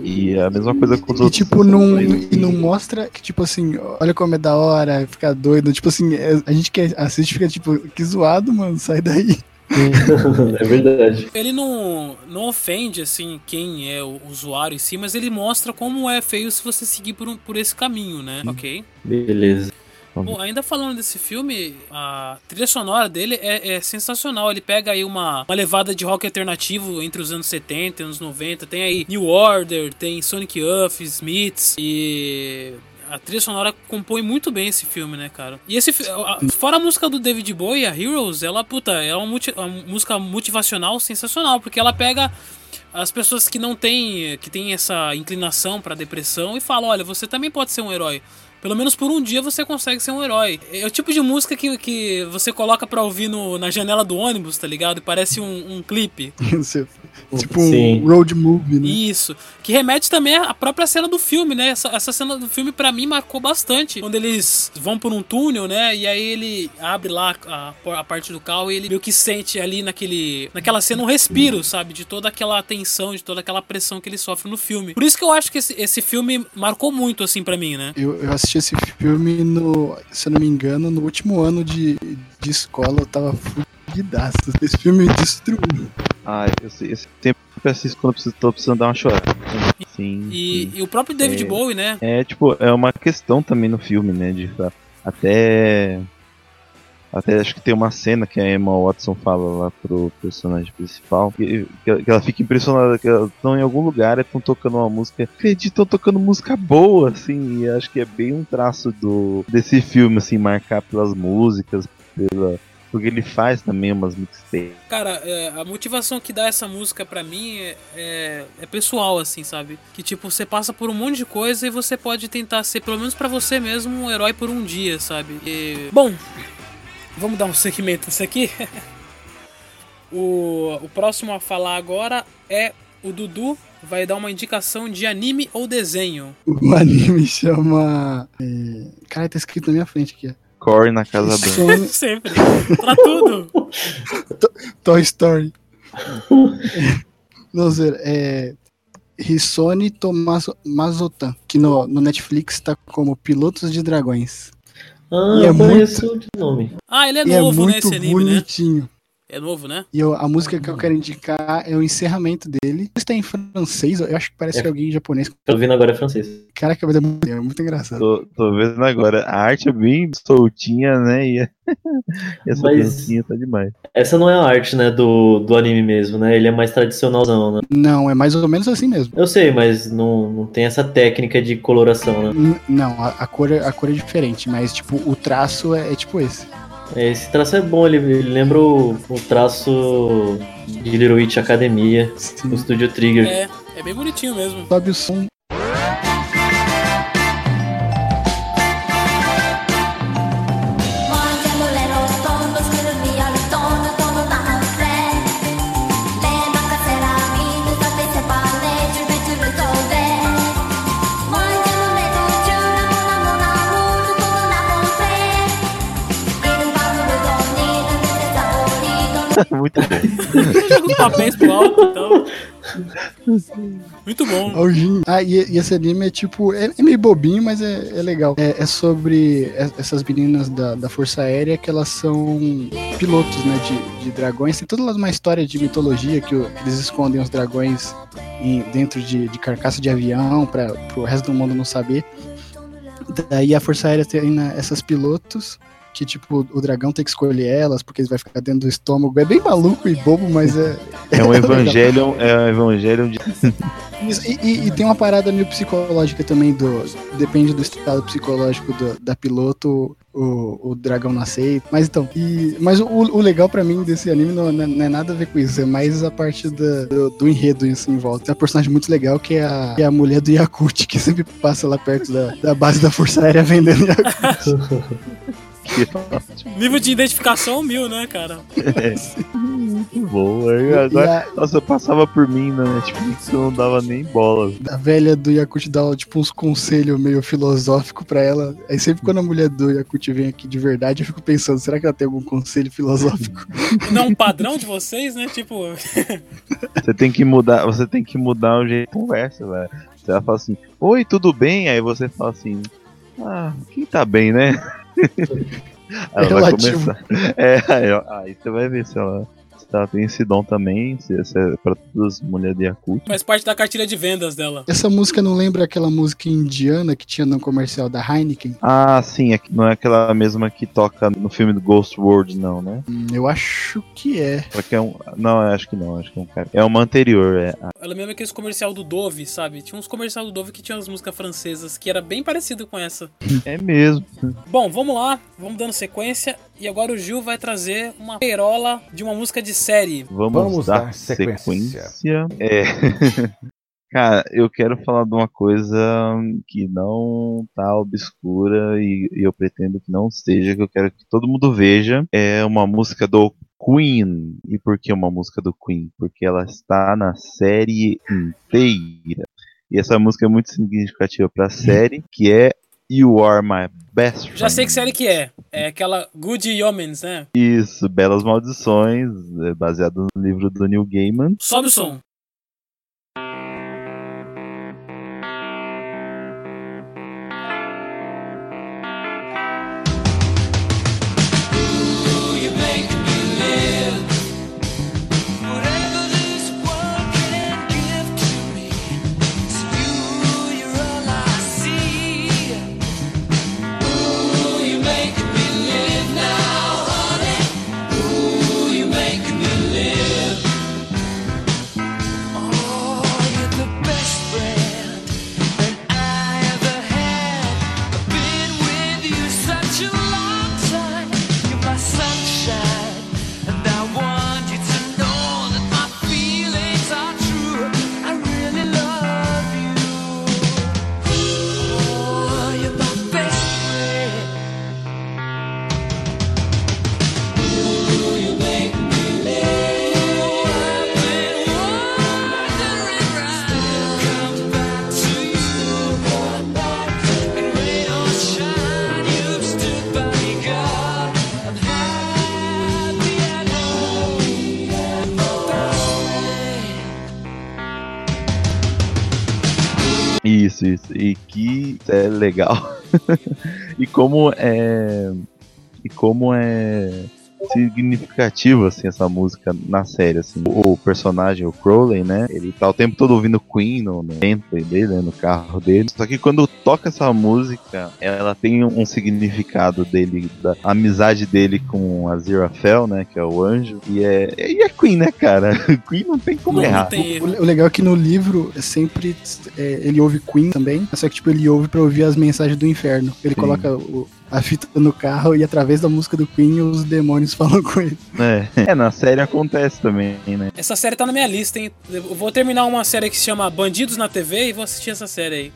E é a mesma coisa com os
E
outros.
tipo, não, e não mostra que, tipo assim, olha como é da hora, ficar doido. Tipo assim, é- a gente que assiste fica tipo, que zoado, mano, sai daí.
é verdade.
Ele não, não ofende, assim, quem é o usuário em si, mas ele mostra como é feio se você seguir por, um- por esse caminho, né? Ok?
Beleza.
Bom, ainda falando desse filme, a trilha sonora dele é, é sensacional. Ele pega aí uma, uma levada de rock alternativo entre os anos 70 e anos 90. Tem aí New Order, tem Sonic Youth, Smiths e... A trilha sonora compõe muito bem esse filme, né, cara? E esse fora a música do David Bowie, a Heroes, ela, puta, é uma, multi- uma música motivacional sensacional, porque ela pega as pessoas que não têm, que têm essa inclinação pra depressão e fala, olha, você também pode ser um herói. Pelo menos por um dia você consegue ser um herói. É o tipo de música que, que você coloca pra ouvir no, na janela do ônibus, tá ligado? E parece um, um clipe.
Tipo um
Sim.
road movie, né?
Isso. Que remete também à própria cena do filme, né? Essa, essa cena do filme pra mim marcou bastante. Quando eles vão por um túnel, né? E aí ele abre lá a, a parte do carro e ele meio que sente ali naquele, naquela cena um respiro, sabe? De toda aquela tensão, de toda aquela pressão que ele sofre no filme. Por isso que eu acho que esse, esse filme marcou muito, assim, pra mim, né?
Eu, eu assisti esse filme no, se eu não me engano, no último ano de, de escola, eu tava fudidaço. Esse filme me destruiu.
Ah, eu, sei- eu sempre assisto quando eu preciso, tô precisando dar uma chorada. Sim.
E,
sim.
e o próprio David
É.
Bowie, né?
É, tipo, é uma questão também no filme, né? De até. Até acho que tem uma cena que a Emma Watson fala lá pro personagem principal. Que, que- que ela fica impressionada que elas estão em algum lugar e estão tocando uma música. Acredito, estão tocando música boa, assim. E acho que é bem um traço do desse filme, assim, marcar pelas músicas, pela. Porque ele faz também umas mixtapes.
Cara, é, a motivação que dá essa música pra mim é, é, é pessoal, assim, sabe? Que tipo, você passa por um monte de coisa e você pode tentar ser, pelo menos pra você mesmo, um herói por um dia, sabe? E, bom, vamos dar um segmento nisso aqui. o, o próximo a falar agora é o Dudu. Vai dar uma indicação de anime ou desenho.
O anime chama. É... Cara, tá escrito na minha frente aqui. Ó.
Core na Casa Branca.
Sony-
Sempre. pra tudo.
Toy Story. Não, Zé, é. Hisone Tomaso Mazotan, que no, no Netflix tá como Pilotos de Dragões.
Ah,
E é
eu conheço de nome.
Ah, ele é
e é
novo, né?
muito
Esse anime, né? É novo, né?
E eu- a música que eu quero indicar é o encerramento dele. Está em francês, eu acho que parece
É.
que alguém em japonês.
Tô ouvindo agora é francês.
Caraca, mas é muito, é muito engraçado.
Tô, tô vendo agora. A arte é bem soltinha, né? E, e essa
Mas-
dancinha tá demais.
Essa não é a arte, né, do, do anime mesmo, né? Ele é mais tradicionalzão, né?
Não, é mais ou menos assim mesmo.
Eu sei, mas não, não tem essa técnica de coloração, né?
N- Não, a, a cor, é- a cor é diferente, mas tipo, o traço é, é tipo esse.
Esse traço é bom, ele, ele lembra o, o traço de Little Witch Academia,
Sim.
do Studio Trigger.
É, é bem bonitinho mesmo.
Sobe o som.
Muito bom.
Joga os papéis pro alto então. Muito bom.
Ah, e, e esse anime é tipo. É, é meio bobinho, mas é, é legal. É, é sobre e- essas meninas da, da Força Aérea que elas são pilotos, né? De, de dragões. Tem toda uma história de mitologia que o- eles escondem os dragões em- dentro de, de carcaça de avião para o resto do mundo não saber. Daí a Força Aérea tem né, essas pilotos que, tipo, o dragão tem que escolher elas porque eles vai ficar dentro do estômago. É bem maluco e bobo, mas é.
É um Evangelion, é um Evangelion de.
E, e- e tem uma parada meio psicológica também do. Depende do estado psicológico do- da piloto, o, o dragão não aceita. Mas então. e- mas o, o legal pra mim desse anime não, não é- não é nada a ver com isso. É mais a parte da- do, do enredo assim, em volta. Tem uma personagem muito legal que é a, que é a mulher do Yakut, que sempre passa lá perto da, da base da Força Aérea vendendo Yakut.
Nível de identificação mil, né, cara?
Muito bom. Aí agora,
a,
nossa, passava por mim na Netflix eu não dava nem bola.
a velha do Yakut dá tipo uns conselhos meio filosóficos pra ela. Aí sempre quando a mulher do Yakut vem aqui de verdade, eu fico pensando, será que ela tem algum conselho filosófico?
Não um padrão de vocês, né? Tipo,
Você tem que mudar, você tem que mudar o jeito de conversa, velho. Você vai falar assim, oi, tudo bem? Aí você fala assim, ah, quem tá bem, né? Ela vai
Relativo.
começar. É, aí, aí você vai ver se ela, ela tem esse dom também, se é pra todas as mulheres de Yakut.
faz parte da cartilha de vendas dela.
Essa música não lembra aquela música indiana que tinha no comercial da Heineken?
Ah, sim, é não é aquela mesma que toca no filme do Ghost World, não, né?
Hum, eu acho que é.
Só que é um. Não, eu acho que não, acho que é um cara. É uma anterior, é.
Ela mesmo aqueles comercial do Dove, sabe? Tinha uns comercial do Dove que tinha umas músicas francesas que era bem parecido com essa.
É mesmo.
Bom, vamos lá, vamos dando sequência. E agora o Gil vai trazer uma perola de uma música de série.
Vamos,
Vamos
dar,
dar sequência.
sequência. É. Cara, eu quero falar de uma coisa que não tá obscura e, e eu pretendo que não seja, que eu quero que todo mundo veja. É uma música do Queen. E por que uma música do Queen? Porque ela está na série inteira. E essa música é muito significativa pra série, que é You Are My Best Friend.
Já sei que série que é. É aquela Good Omens, né?
Isso, Belas Maldições, é baseado no livro do Neil Gaiman.
Sobe o som.
Legal. e como é. E como é significativo assim essa música na série assim. O personagem, o Crowley, né? Ele tá o tempo todo ouvindo Queen no, no Bentley dele, né, no carro dele. Só que quando toca essa música, ela tem um significado dele, da amizade dele com a Aziraphale, né, que é o anjo. E é, e é Queen, né, cara? Queen não tem como
Não,
errar.
não tem
O, o legal é que no livro é sempre é, ele ouve Queen também, só que tipo ele ouve pra ouvir as mensagens do inferno. Ele
Sim.
coloca o- a fita no carro e através da música do Queen os demônios falam com ele.
É. é, na série acontece também, né?
Essa série tá na minha lista, hein? Eu vou terminar uma série que se chama Bandidos na TV e vou assistir essa série aí.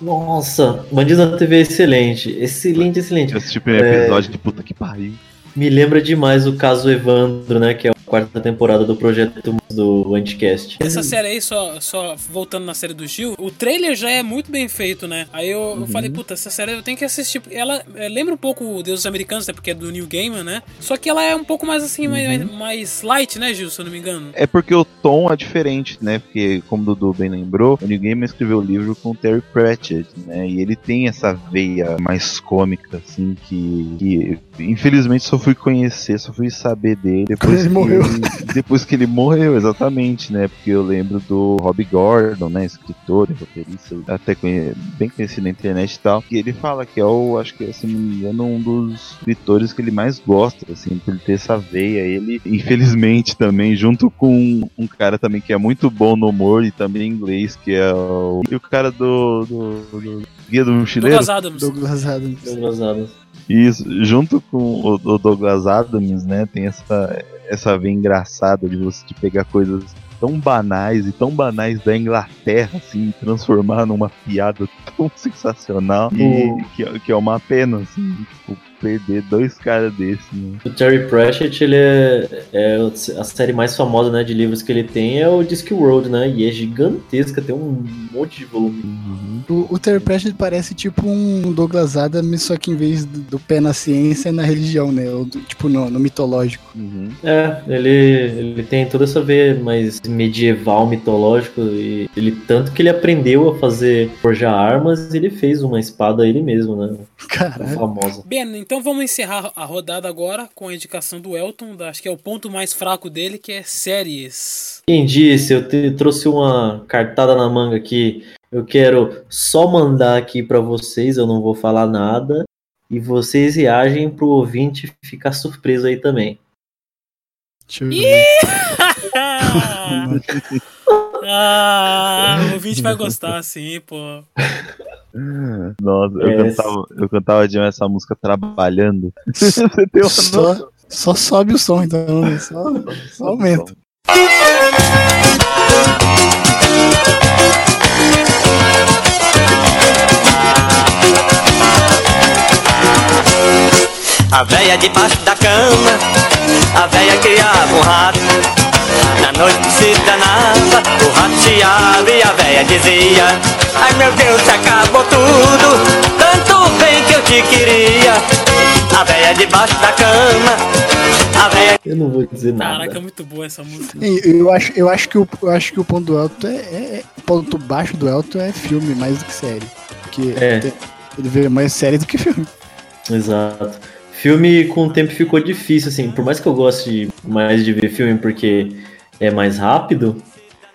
Nossa, Bandido na TV é excelente. Excelente, excelente.
Eu assisti o primeiro
É.
episódio de puta que pariu.
Me lembra demais o caso Evandro, né? Que é a quarta temporada do projeto do Anticast.
Essa série aí, só, só voltando na série do Gil, o trailer já é muito bem feito, né? Aí eu, eu falei, puta, essa série eu tenho que assistir. Ela é, lembra um pouco o Deuses Americanos, né? Porque é do New Gaiman, né? Só que ela é um pouco mais assim, mais, mais light, né, Gil? Se eu não me engano.
É porque o tom é diferente, né? Porque, como o Dudu bem lembrou, o Neil Gaiman escreveu o livro com o Terry Pratchett, né? E ele tem essa veia mais cômica, assim, que, que infelizmente só fui conhecer, só fui saber dele depois
ele
que
morreu.
ele- depois que ele morreu, exatamente, né? Porque eu lembro do Rob Gordon, né? Escritor e roteirista, até conhe- bem conhecido na internet e tal. Que ele fala que é o, acho que, se não me engano, um dos escritores que ele mais gosta, assim, por ele ter essa veia. Ele, infelizmente, também, junto com um cara também que é muito bom no humor e também em inglês, que é o. E o cara do. do, do Guia do Mochileiro.
Douglas Adams.
Douglas Adams.
Douglas Adams.
Isso, junto com o, o Douglas Adams, né, tem essa, essa veia engraçada de você de pegar coisas tão banais e tão banais da Inglaterra, assim, e transformar numa piada tão sensacional e
O-
que, é- que é uma pena, assim, tipo, perder dois caras desses, né?
O Terry Pratchett, ele é, é a série mais famosa né, de livros que ele tem é o Discworld, né? E é gigantesca, tem um monte de volume.
O, o Terry Pratchett parece tipo um Douglas Adams, só que em vez do, do pé na ciência, é na religião, né? Ou do- tipo no, no mitológico.
É, ele, ele tem toda essa veia mais medieval, mitológico, e ele tanto que ele aprendeu a fazer forjar armas ele fez uma espada ele mesmo, né?
Caralho.
Famosa.
Bem, então vamos encerrar a rodada agora com a indicação do Elton, da- acho que é o ponto mais fraco dele, que é séries.
Quem disse, eu te- trouxe uma cartada na manga aqui. Eu quero só mandar aqui pra vocês, eu não vou falar nada. E vocês reagem pro ouvinte ficar surpreso aí também.
Deixa eu ver.
ah, o ouvinte vai gostar, sim, pô.
Nossa, eu,
É.
cantava, eu cantava demais essa música trabalhando. Você tem uma?
Só, só sobe o som, então, né? Só, só aumenta.
A véia debaixo da cama, a véia criava um rato. Na noite se danava, o rato chiava e a véia dizia: Ai meu Deus, acabou tudo, tanto bem que eu te queria. A véia debaixo da cama, a véia.
Eu não vou dizer nada.
Caraca, é muito boa essa música.
Eu acho, eu, acho que o, eu acho que o ponto do Elton é, é- é- O ponto baixo do Elton é filme mais do que série. Porque
É.
tem- ele vê mais série do que filme.
Exato. Filme com o tempo ficou difícil, assim. Por mais que eu goste mais de ver filme porque é mais rápido,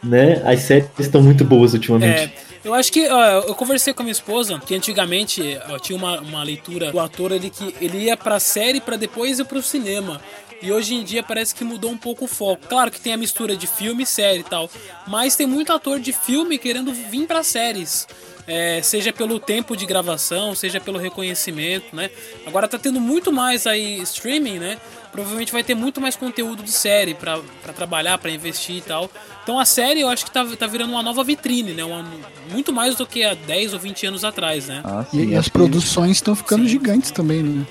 né? As séries estão muito boas ultimamente.
É, eu acho que ó, eu conversei com a minha esposa que antigamente tinha uma, uma leitura do ator ele que ele ia pra série pra depois ir pro cinema. E hoje em dia parece que mudou um pouco o foco. Claro que tem a mistura de filme e série e tal, mas tem muito ator de filme querendo vir pra séries. É, seja pelo tempo de gravação, seja pelo reconhecimento, né? Agora tá tendo muito mais aí streaming, né? Provavelmente vai ter muito mais conteúdo de série pra pra trabalhar, pra investir e tal. Então a série eu acho que tá, tá virando uma nova vitrine, né? Uma- muito mais do que há 10 ou 20 anos atrás, né?
Ah,
E,
sim,
e as produções estão ficando gigantes também, né?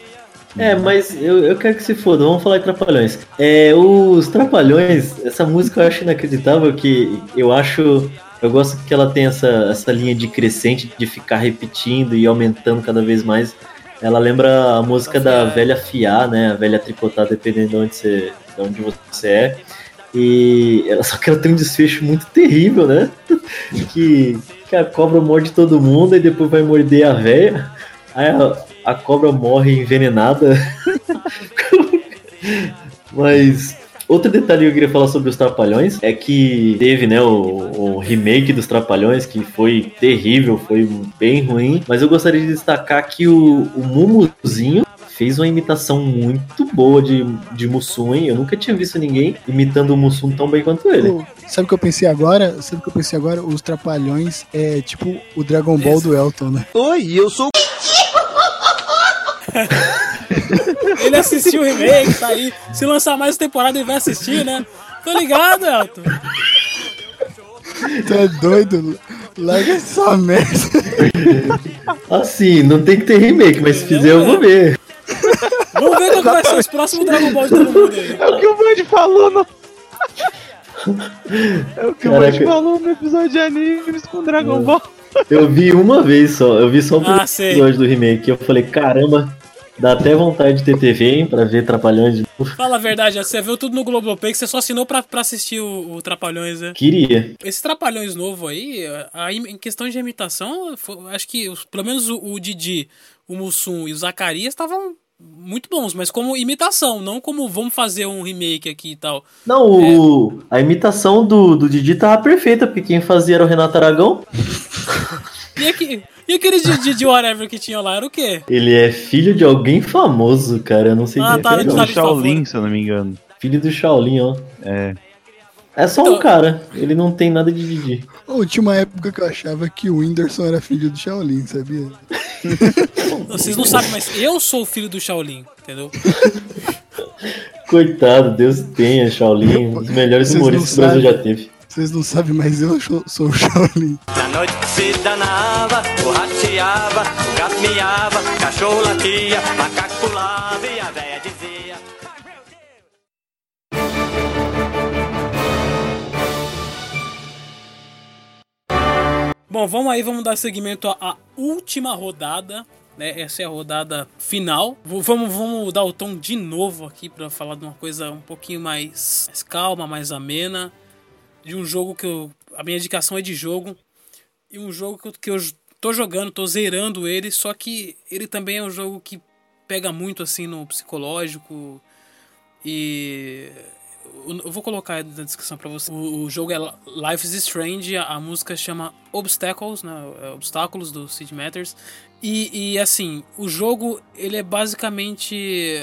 É, mas eu, eu quero que se foda, vamos falar de Trapalhões. É, os Trapalhões, essa música eu acho inacreditável que eu acho. Eu gosto que ela tem essa, essa linha de crescente, de ficar repetindo e aumentando cada vez mais. Ela lembra a música da velha fiar, né? A velha tricotar, dependendo de onde você, de onde você é. E ela, só que ela tem um desfecho muito terrível, né? que, que a cobra morde todo mundo e depois vai morder a velha. Aí a, a cobra morre envenenada. Mas outro detalhe que eu queria falar sobre os Trapalhões é que teve, né, o, o remake dos Trapalhões, que foi terrível, foi bem ruim. Mas eu gostaria de destacar que o, o Mumuzinho fez uma imitação muito boa de, de Mussum, hein? Eu nunca tinha visto ninguém imitando o Mussum tão bem quanto ele.
Sabe o que eu pensei agora? Sabe o que eu pensei agora? Os Trapalhões é tipo o Dragon Ball do Elton, né?
Oi, eu sou
Ele assistiu o remake, tá aí. Se lançar mais temporada, ele vai assistir, né? Tô ligado, Elton.
Tu é doido? Larga essa merda.
Assim, não tem que ter remake, mas se fizer eu vou ver.
Vamos ver qual que vai ser os próximos Dragon Ball de todo mundo aí.
É o que o Band falou no. É o que o Band
Caraca.
falou no episódio de animes com Dragon Ball.
Eu vi uma vez só, eu vi só o primeiro
Ah, sei.
episódio do remake. Eu falei, caramba, dá até vontade de ter TV, hein, pra ver Trapalhões de novo.
Fala a verdade, você viu tudo no Globoplay que você só assinou pra, pra assistir o, o Trapalhões, né?
Queria.
Esse Trapalhões novo aí, a, em questão de imitação, acho que os- pelo menos o, o Didi, o Mussum e o Zacarias estavam muito bons, mas como imitação, não como vamos fazer um remake aqui e tal.
Não, o, a imitação do, do Didi tava perfeita, porque quem fazia era o Renato Aragão.
E, aqui, e aquele Didi de whatever que tinha lá era o quê?
Ele é filho de alguém famoso, cara. Eu não sei
Ah,
quem
tá,
é.
tá
O Shaolin, se eu não me engano.
Filho do Shaolin, ó.
É.
É só
Então-
um cara. Ele não tem nada de Didi.
Ô, tinha uma época que eu achava que o Whindersson era filho do Shaolin, sabia?
Vocês não sabem, mas eu sou o filho do Shaolin, entendeu?
Coitado, Deus tenha, Shaolin. Um dos melhores
Vocês
humoristas que o Brasil já teve.
Vocês não sabem, mas eu sou, o Shaolin.
Na noite se danava, o rato chiava, o gato miava, o cachorro latia, macaco pulava e a véia dizia.
Bom, vamos aí, vamos dar seguimento à, última rodada. Né? Essa é a rodada final. Vamos, vamos dar o tom de novo aqui para falar de uma coisa um pouquinho mais, mais calma, mais amena. De um jogo que eu. A minha indicação é de jogo. E um jogo que eu, que eu tô jogando, tô zerando ele. Só que ele também é um jogo que pega muito assim no psicológico. E eu vou colocar na descrição pra você. O, o jogo é Life is Strange, a, a música chama Obstacles, né? é Obstáculos do Sid Matters. E, e assim, o jogo ele é basicamente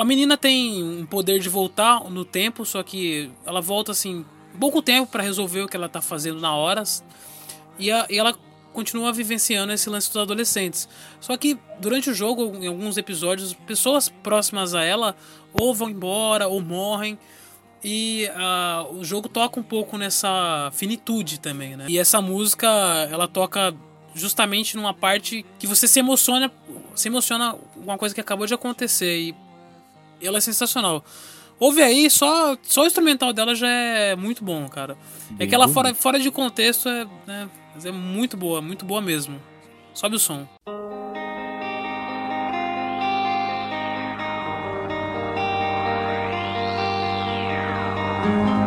a, menina tem um poder de voltar no tempo, só que ela volta assim pouco tempo pra resolver o que ela tá fazendo na horas. E, a- e ela continua vivenciando esse lance dos adolescentes. Só que durante o jogo, em alguns episódios, pessoas próximas a ela ou vão embora ou morrem. E ah, o jogo toca um pouco nessa finitude também, né? E essa música, ela toca justamente numa parte que você se emociona, se emociona com uma coisa que acabou de acontecer e ela é sensacional. Ouve aí, só, só o instrumental dela já é muito bom, cara. é
Bem
que ela
bom.
fora, fora de contexto é, né, mas é muito boa, muito boa mesmo. Sobe o som.
Let's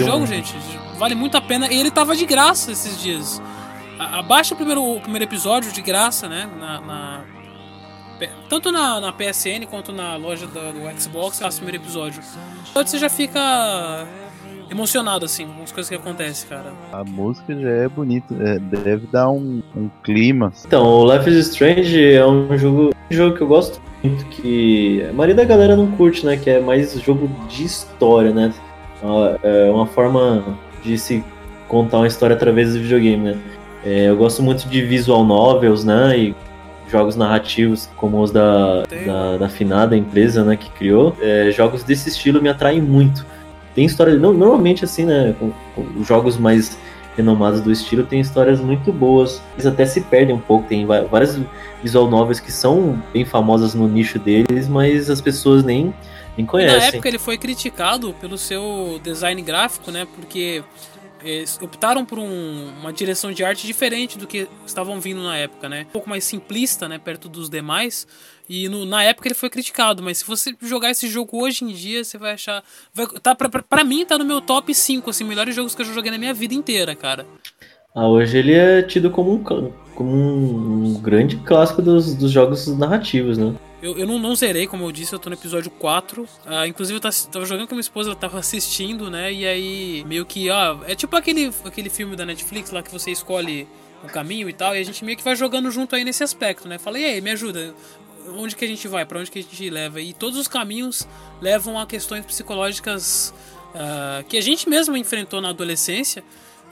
esse
de um-
jogo, gente? Vale muito a pena. E ele tava de graça esses dias. Abaixa o primeiro, o primeiro episódio de graça, né? Na, na- tanto na, na PSN quanto na loja da- do Xbox, passa o primeiro episódio. Então você já fica emocionado, assim, com as coisas que acontecem, cara.
A música já é bonita, é, deve dar um, um clima.
Então, o Life is Strange é um jogo, um jogo que eu gosto muito, que a maioria da galera não curte, né? Que é mais jogo de história, né? É uma forma de se contar uma história através do videogame, né? É, eu gosto muito de visual novels, né? E jogos narrativos como os da, da, da finada empresa, né? Que criou. É, jogos desse estilo me atraem muito. Tem história, não- normalmente assim, né? Com, com jogos mais renomados do estilo tem histórias muito boas. Eles até se perdem um pouco, tem várias visual novels que são bem famosas no nicho deles, mas as pessoas nem, nem
E na época ele foi criticado pelo seu design gráfico, né? Porque eles optaram por um- uma direção de arte diferente do que estavam vindo na época, né? Um pouco mais simplista, né? Perto dos demais. E no- na época ele foi criticado, mas se você jogar esse jogo hoje em dia, você vai achar. Vai, tá, pra, pra, pra mim, tá no meu top 5, assim, melhores jogos que eu já joguei na minha vida inteira, cara.
Ah, hoje ele é tido como um, como um grande clássico dos, dos jogos narrativos, né?
Eu, eu não, não zerei, como eu disse, eu tô no episódio 4. Ah, inclusive, eu tava, tava jogando com minha esposa, ela tava assistindo, né? E aí, meio que, ó, é tipo aquele, aquele filme da Netflix lá que você escolhe o caminho e tal, e a gente meio que vai jogando junto aí nesse aspecto, né? Fala, e aí, me ajuda. Onde que a gente vai? Pra onde que a gente leva? E todos os caminhos levam a questões psicológicas ah, que a gente mesmo enfrentou na adolescência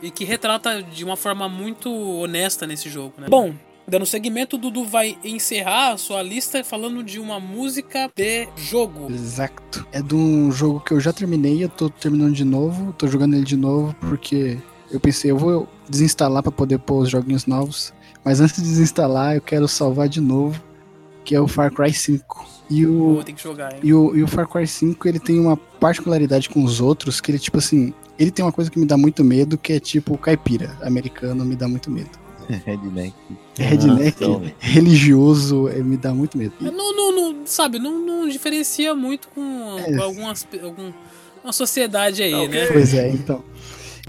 e que retrata de uma forma muito honesta nesse jogo, né? Bom, dando seguimento, o Dudu vai encerrar a sua lista falando de uma música de jogo.
Exato. É de um jogo que eu já terminei, eu tô terminando de novo, tô jogando ele de novo porque eu pensei, eu vou desinstalar pra poder pôr os joguinhos novos. Mas antes de desinstalar, eu quero salvar de novo, que é o Far Cry 5. E o,
que jogar, hein?
e o, e o Far Cry 5, ele tem uma particularidade com os outros, que ele, tipo assim, ele tem uma coisa que me dá muito medo, que é tipo o caipira americano, me dá muito medo.
Redneck.
Redneck,
Então,
religioso, eh, me dá muito medo.
Não, não, não, sabe, não, não diferencia muito com,
É.
com algumas, algum, uma sociedade aí, né?
Pois é, então.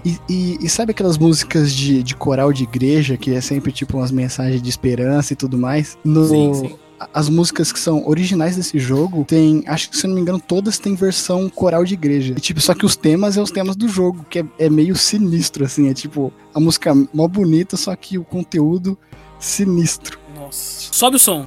E, e- e sabe aquelas músicas de, de coral de igreja, que é sempre tipo umas mensagens de esperança e tudo mais? No,
Sim, sim.
As músicas que são originais desse jogo tem, acho que se eu não me engano, todas têm versão coral de igreja. E, tipo, só que os temas é os temas do jogo, que é, é meio sinistro, assim. É tipo, a música mó bonita, só que o conteúdo sinistro.
Nossa. Sobe o som.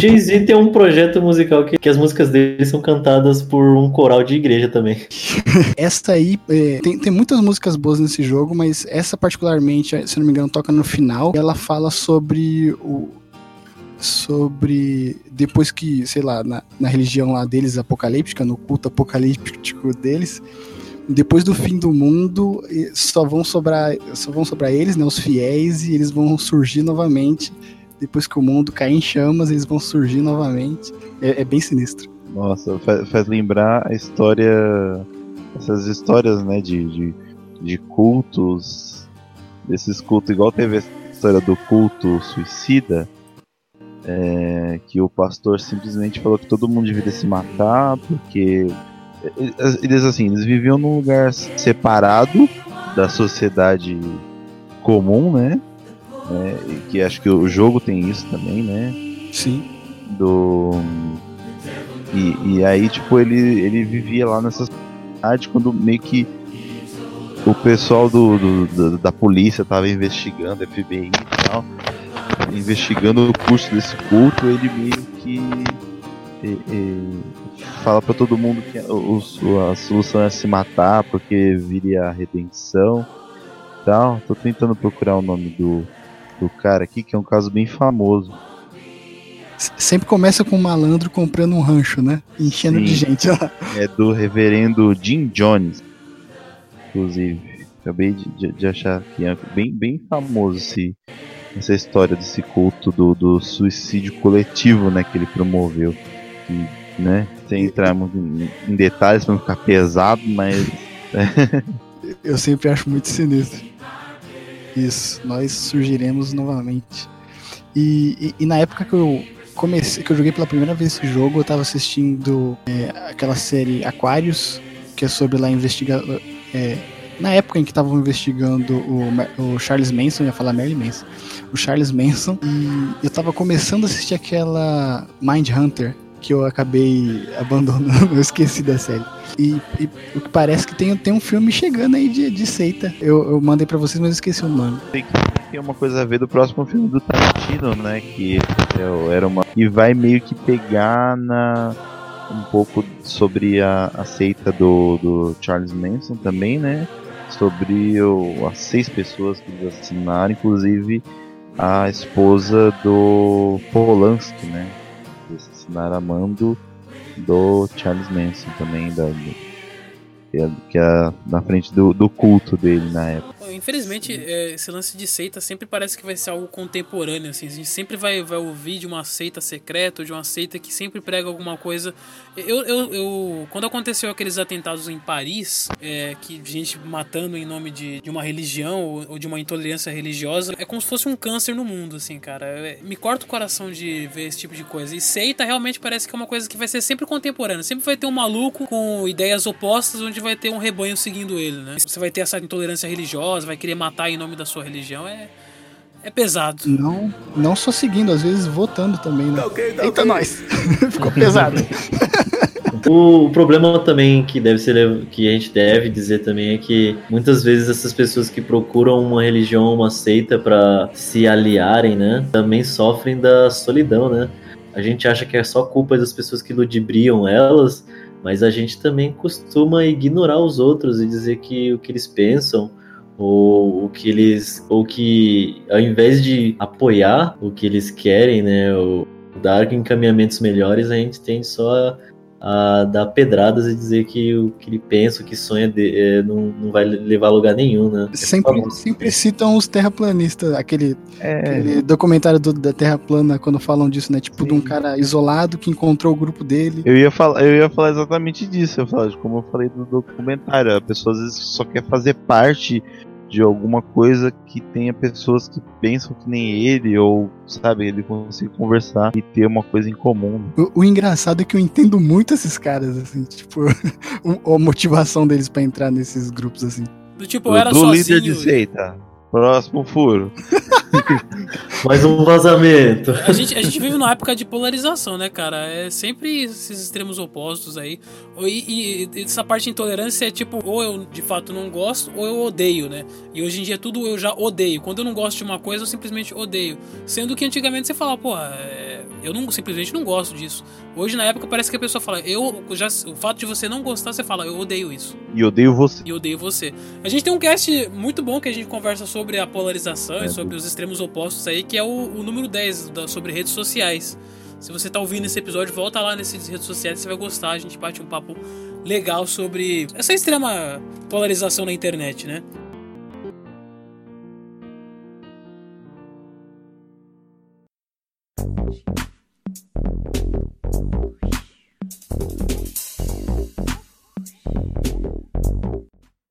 Tipo-
Jay-Z tem um projeto musical que, que as músicas dele são cantadas por um coral de igreja também.
Essa aí, é, tem, tem muitas músicas boas nesse jogo, mas essa particularmente, se não me engano, toca no final. Ela fala sobre o. Sobre. Depois que, sei lá, na, na religião lá deles, apocalíptica, no culto apocalíptico deles, depois do fim do mundo, só vão sobrar, só vão sobrar eles, né, os fiéis, e eles vão surgir novamente. Depois que o mundo cair em chamas, eles vão surgir novamente. É, é bem sinistro.
Nossa, faz, faz lembrar a história. Essas histórias, né, de, de, de cultos. Desses cultos, igual teve a história do culto suicida. é, que o pastor simplesmente falou que todo mundo deveria se matar, porque. Eles assim, eles viviam num lugar separado da sociedade comum, né? É, e que acho que o jogo tem isso também, né?
Sim.
do e, e aí tipo ele ele vivia lá nessa cidade quando meio que o pessoal do, do- do- da polícia tava investigando FBI e tal investigando o curso desse culto ele meio que e- e fala pra todo mundo que a, a solução é se matar porque viria a redenção tal tô tentando procurar o nome do do cara aqui que é um caso bem famoso
Sempre começa com um malandro comprando um rancho, né? Enchendo de
Sim.
gente. ó.
É do reverendo Jim Jones, inclusive. Acabei de, de- de achar que é bem, bem famoso esse, essa história desse culto do, do suicídio coletivo, né, que ele promoveu. E, né, sem entrar muito em, em detalhes para não ficar pesado, mas
Eu sempre acho muito sinistro. Isso, nós surgiremos novamente. E, e- e na época que eu comecei, que eu joguei pela primeira vez esse jogo, eu tava assistindo é, aquela série Aquarius, que é sobre lá investigar. é, na época em que estavam investigando o, o Charles Manson, ia falar Marilyn Manson, o Charles Manson, e eu tava começando a assistir aquela Mind Hunter, que eu acabei abandonando, eu esqueci da série. E, e o que parece que tem, tem um filme chegando aí de, de seita. Eu, eu mandei pra vocês, mas esqueci o nome.
tem tem uma coisa a ver do próximo filme do Tarantino, né? Que é- era uma. E vai meio que pegar na. Um pouco sobre a, a seita do, do Charles Manson também, né? Sobre o, as seis pessoas que eles assinaram, inclusive a esposa do Polanski, né? Eles assassinaram a mando do Charles Manson também, da, que é, que é na frente do, do culto dele na época.
Infelizmente, é, esse lance de seita sempre parece que vai ser algo contemporâneo, assim. A gente sempre vai, vai ouvir de uma seita secreta, de uma seita que sempre prega alguma coisa. Eu, eu, eu- quando aconteceu aqueles atentados em Paris, é, que gente matando em nome de, de uma religião ou, ou de uma intolerância religiosa, é como se fosse um câncer no mundo, assim, cara. É, me corta o coração de ver esse tipo de coisa. E seita realmente parece que é uma coisa que vai ser sempre contemporânea. Sempre vai ter um maluco com ideias opostas, onde vai ter um rebanho seguindo ele, né? Você vai ter essa intolerância religiosa, vai querer matar em nome da sua religião. É, é pesado.
Não, não só seguindo, às vezes votando também, né? Eita, nós! Ficou pesado.
O, problema também que deve ser que a gente deve dizer também é que muitas vezes essas pessoas que procuram uma religião, uma seita para se aliarem, né, também sofrem da solidão, né? A gente acha que é só culpa das pessoas que ludibriam elas, mas a gente também costuma ignorar os outros e dizer que o que eles pensam ou o que eles ou que ao invés de apoiar o que eles querem, né, ou dar encaminhamentos melhores, a gente tende só a dar pedradas e dizer que o que ele pensa, o que sonha de- é, não, não vai levar a lugar nenhum, né?
Sempre, sempre citam os terraplanistas, aquele,
É,
aquele documentário do- da Terra plana, quando falam disso, né? Tipo, de um cara isolado que encontrou o grupo dele.
Eu ia falar, eu ia falar exatamente disso. Eu falar, como eu falei do documentário, a pessoa às vezes só quer fazer parte de alguma coisa que tenha pessoas que pensam que nem ele, ou sabe, ele consiga conversar e ter uma coisa em comum.
O, o engraçado é que eu entendo muito esses caras, assim, tipo, o- a motivação deles pra entrar nesses grupos, assim.
Do tipo, eu era
do líder
sozinho.
de seita. Próximo furo.
Mais um vazamento.
A gente, a gente vive numa época de polarização, né, cara? É sempre esses extremos opostos aí. E, e essa parte de intolerância é tipo, ou eu de fato não gosto, ou eu odeio, né? E hoje em dia tudo eu já odeio. Quando eu não gosto de uma coisa, eu simplesmente odeio. Sendo que antigamente você falava, pô, é, eu não, simplesmente não gosto disso. Hoje, na época, parece que a pessoa fala, eu já. O fato de você não gostar, você fala, eu odeio isso.
E odeio você.
E odeio você. A gente tem um cast muito bom que a gente conversa sobre a polarização e sobre os extremos opostos aí, que é o, o número 10 da- sobre redes sociais. Se você tá ouvindo esse episódio, volta lá nessas redes sociais, você vai gostar. A gente bate um papo legal sobre essa extrema polarização na internet, né?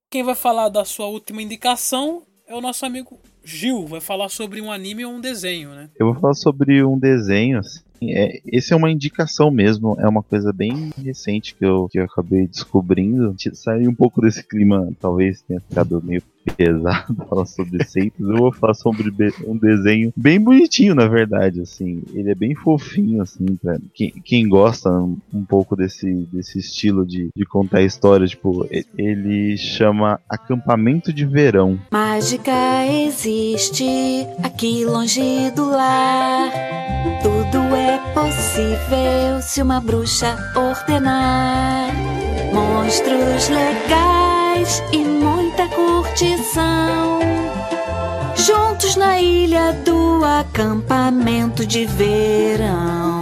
Quem vai falar da sua última indicação é o nosso amigo Gil. Vai falar sobre um anime ou um desenho, né?
Eu vou falar sobre um desenho, assim. É, esse é uma indicação mesmo, é uma coisa bem recente que eu, que eu acabei descobrindo. Sair um pouco desse clima, talvez tenha ficado meio pesado falar sobre seitas. Eu vou falar sobre um desenho bem bonitinho, na verdade, assim. Ele é bem fofinho, assim, pra quem, quem gosta um, pouco desse, desse estilo de, de contar histórias. Tipo, ele chama Acampamento de Verão.
Mágica existe aqui longe do lar. Tudo é possível se uma bruxa ordenar. Monstros legais e muita curtição. Juntos na ilha do acampamento de verão.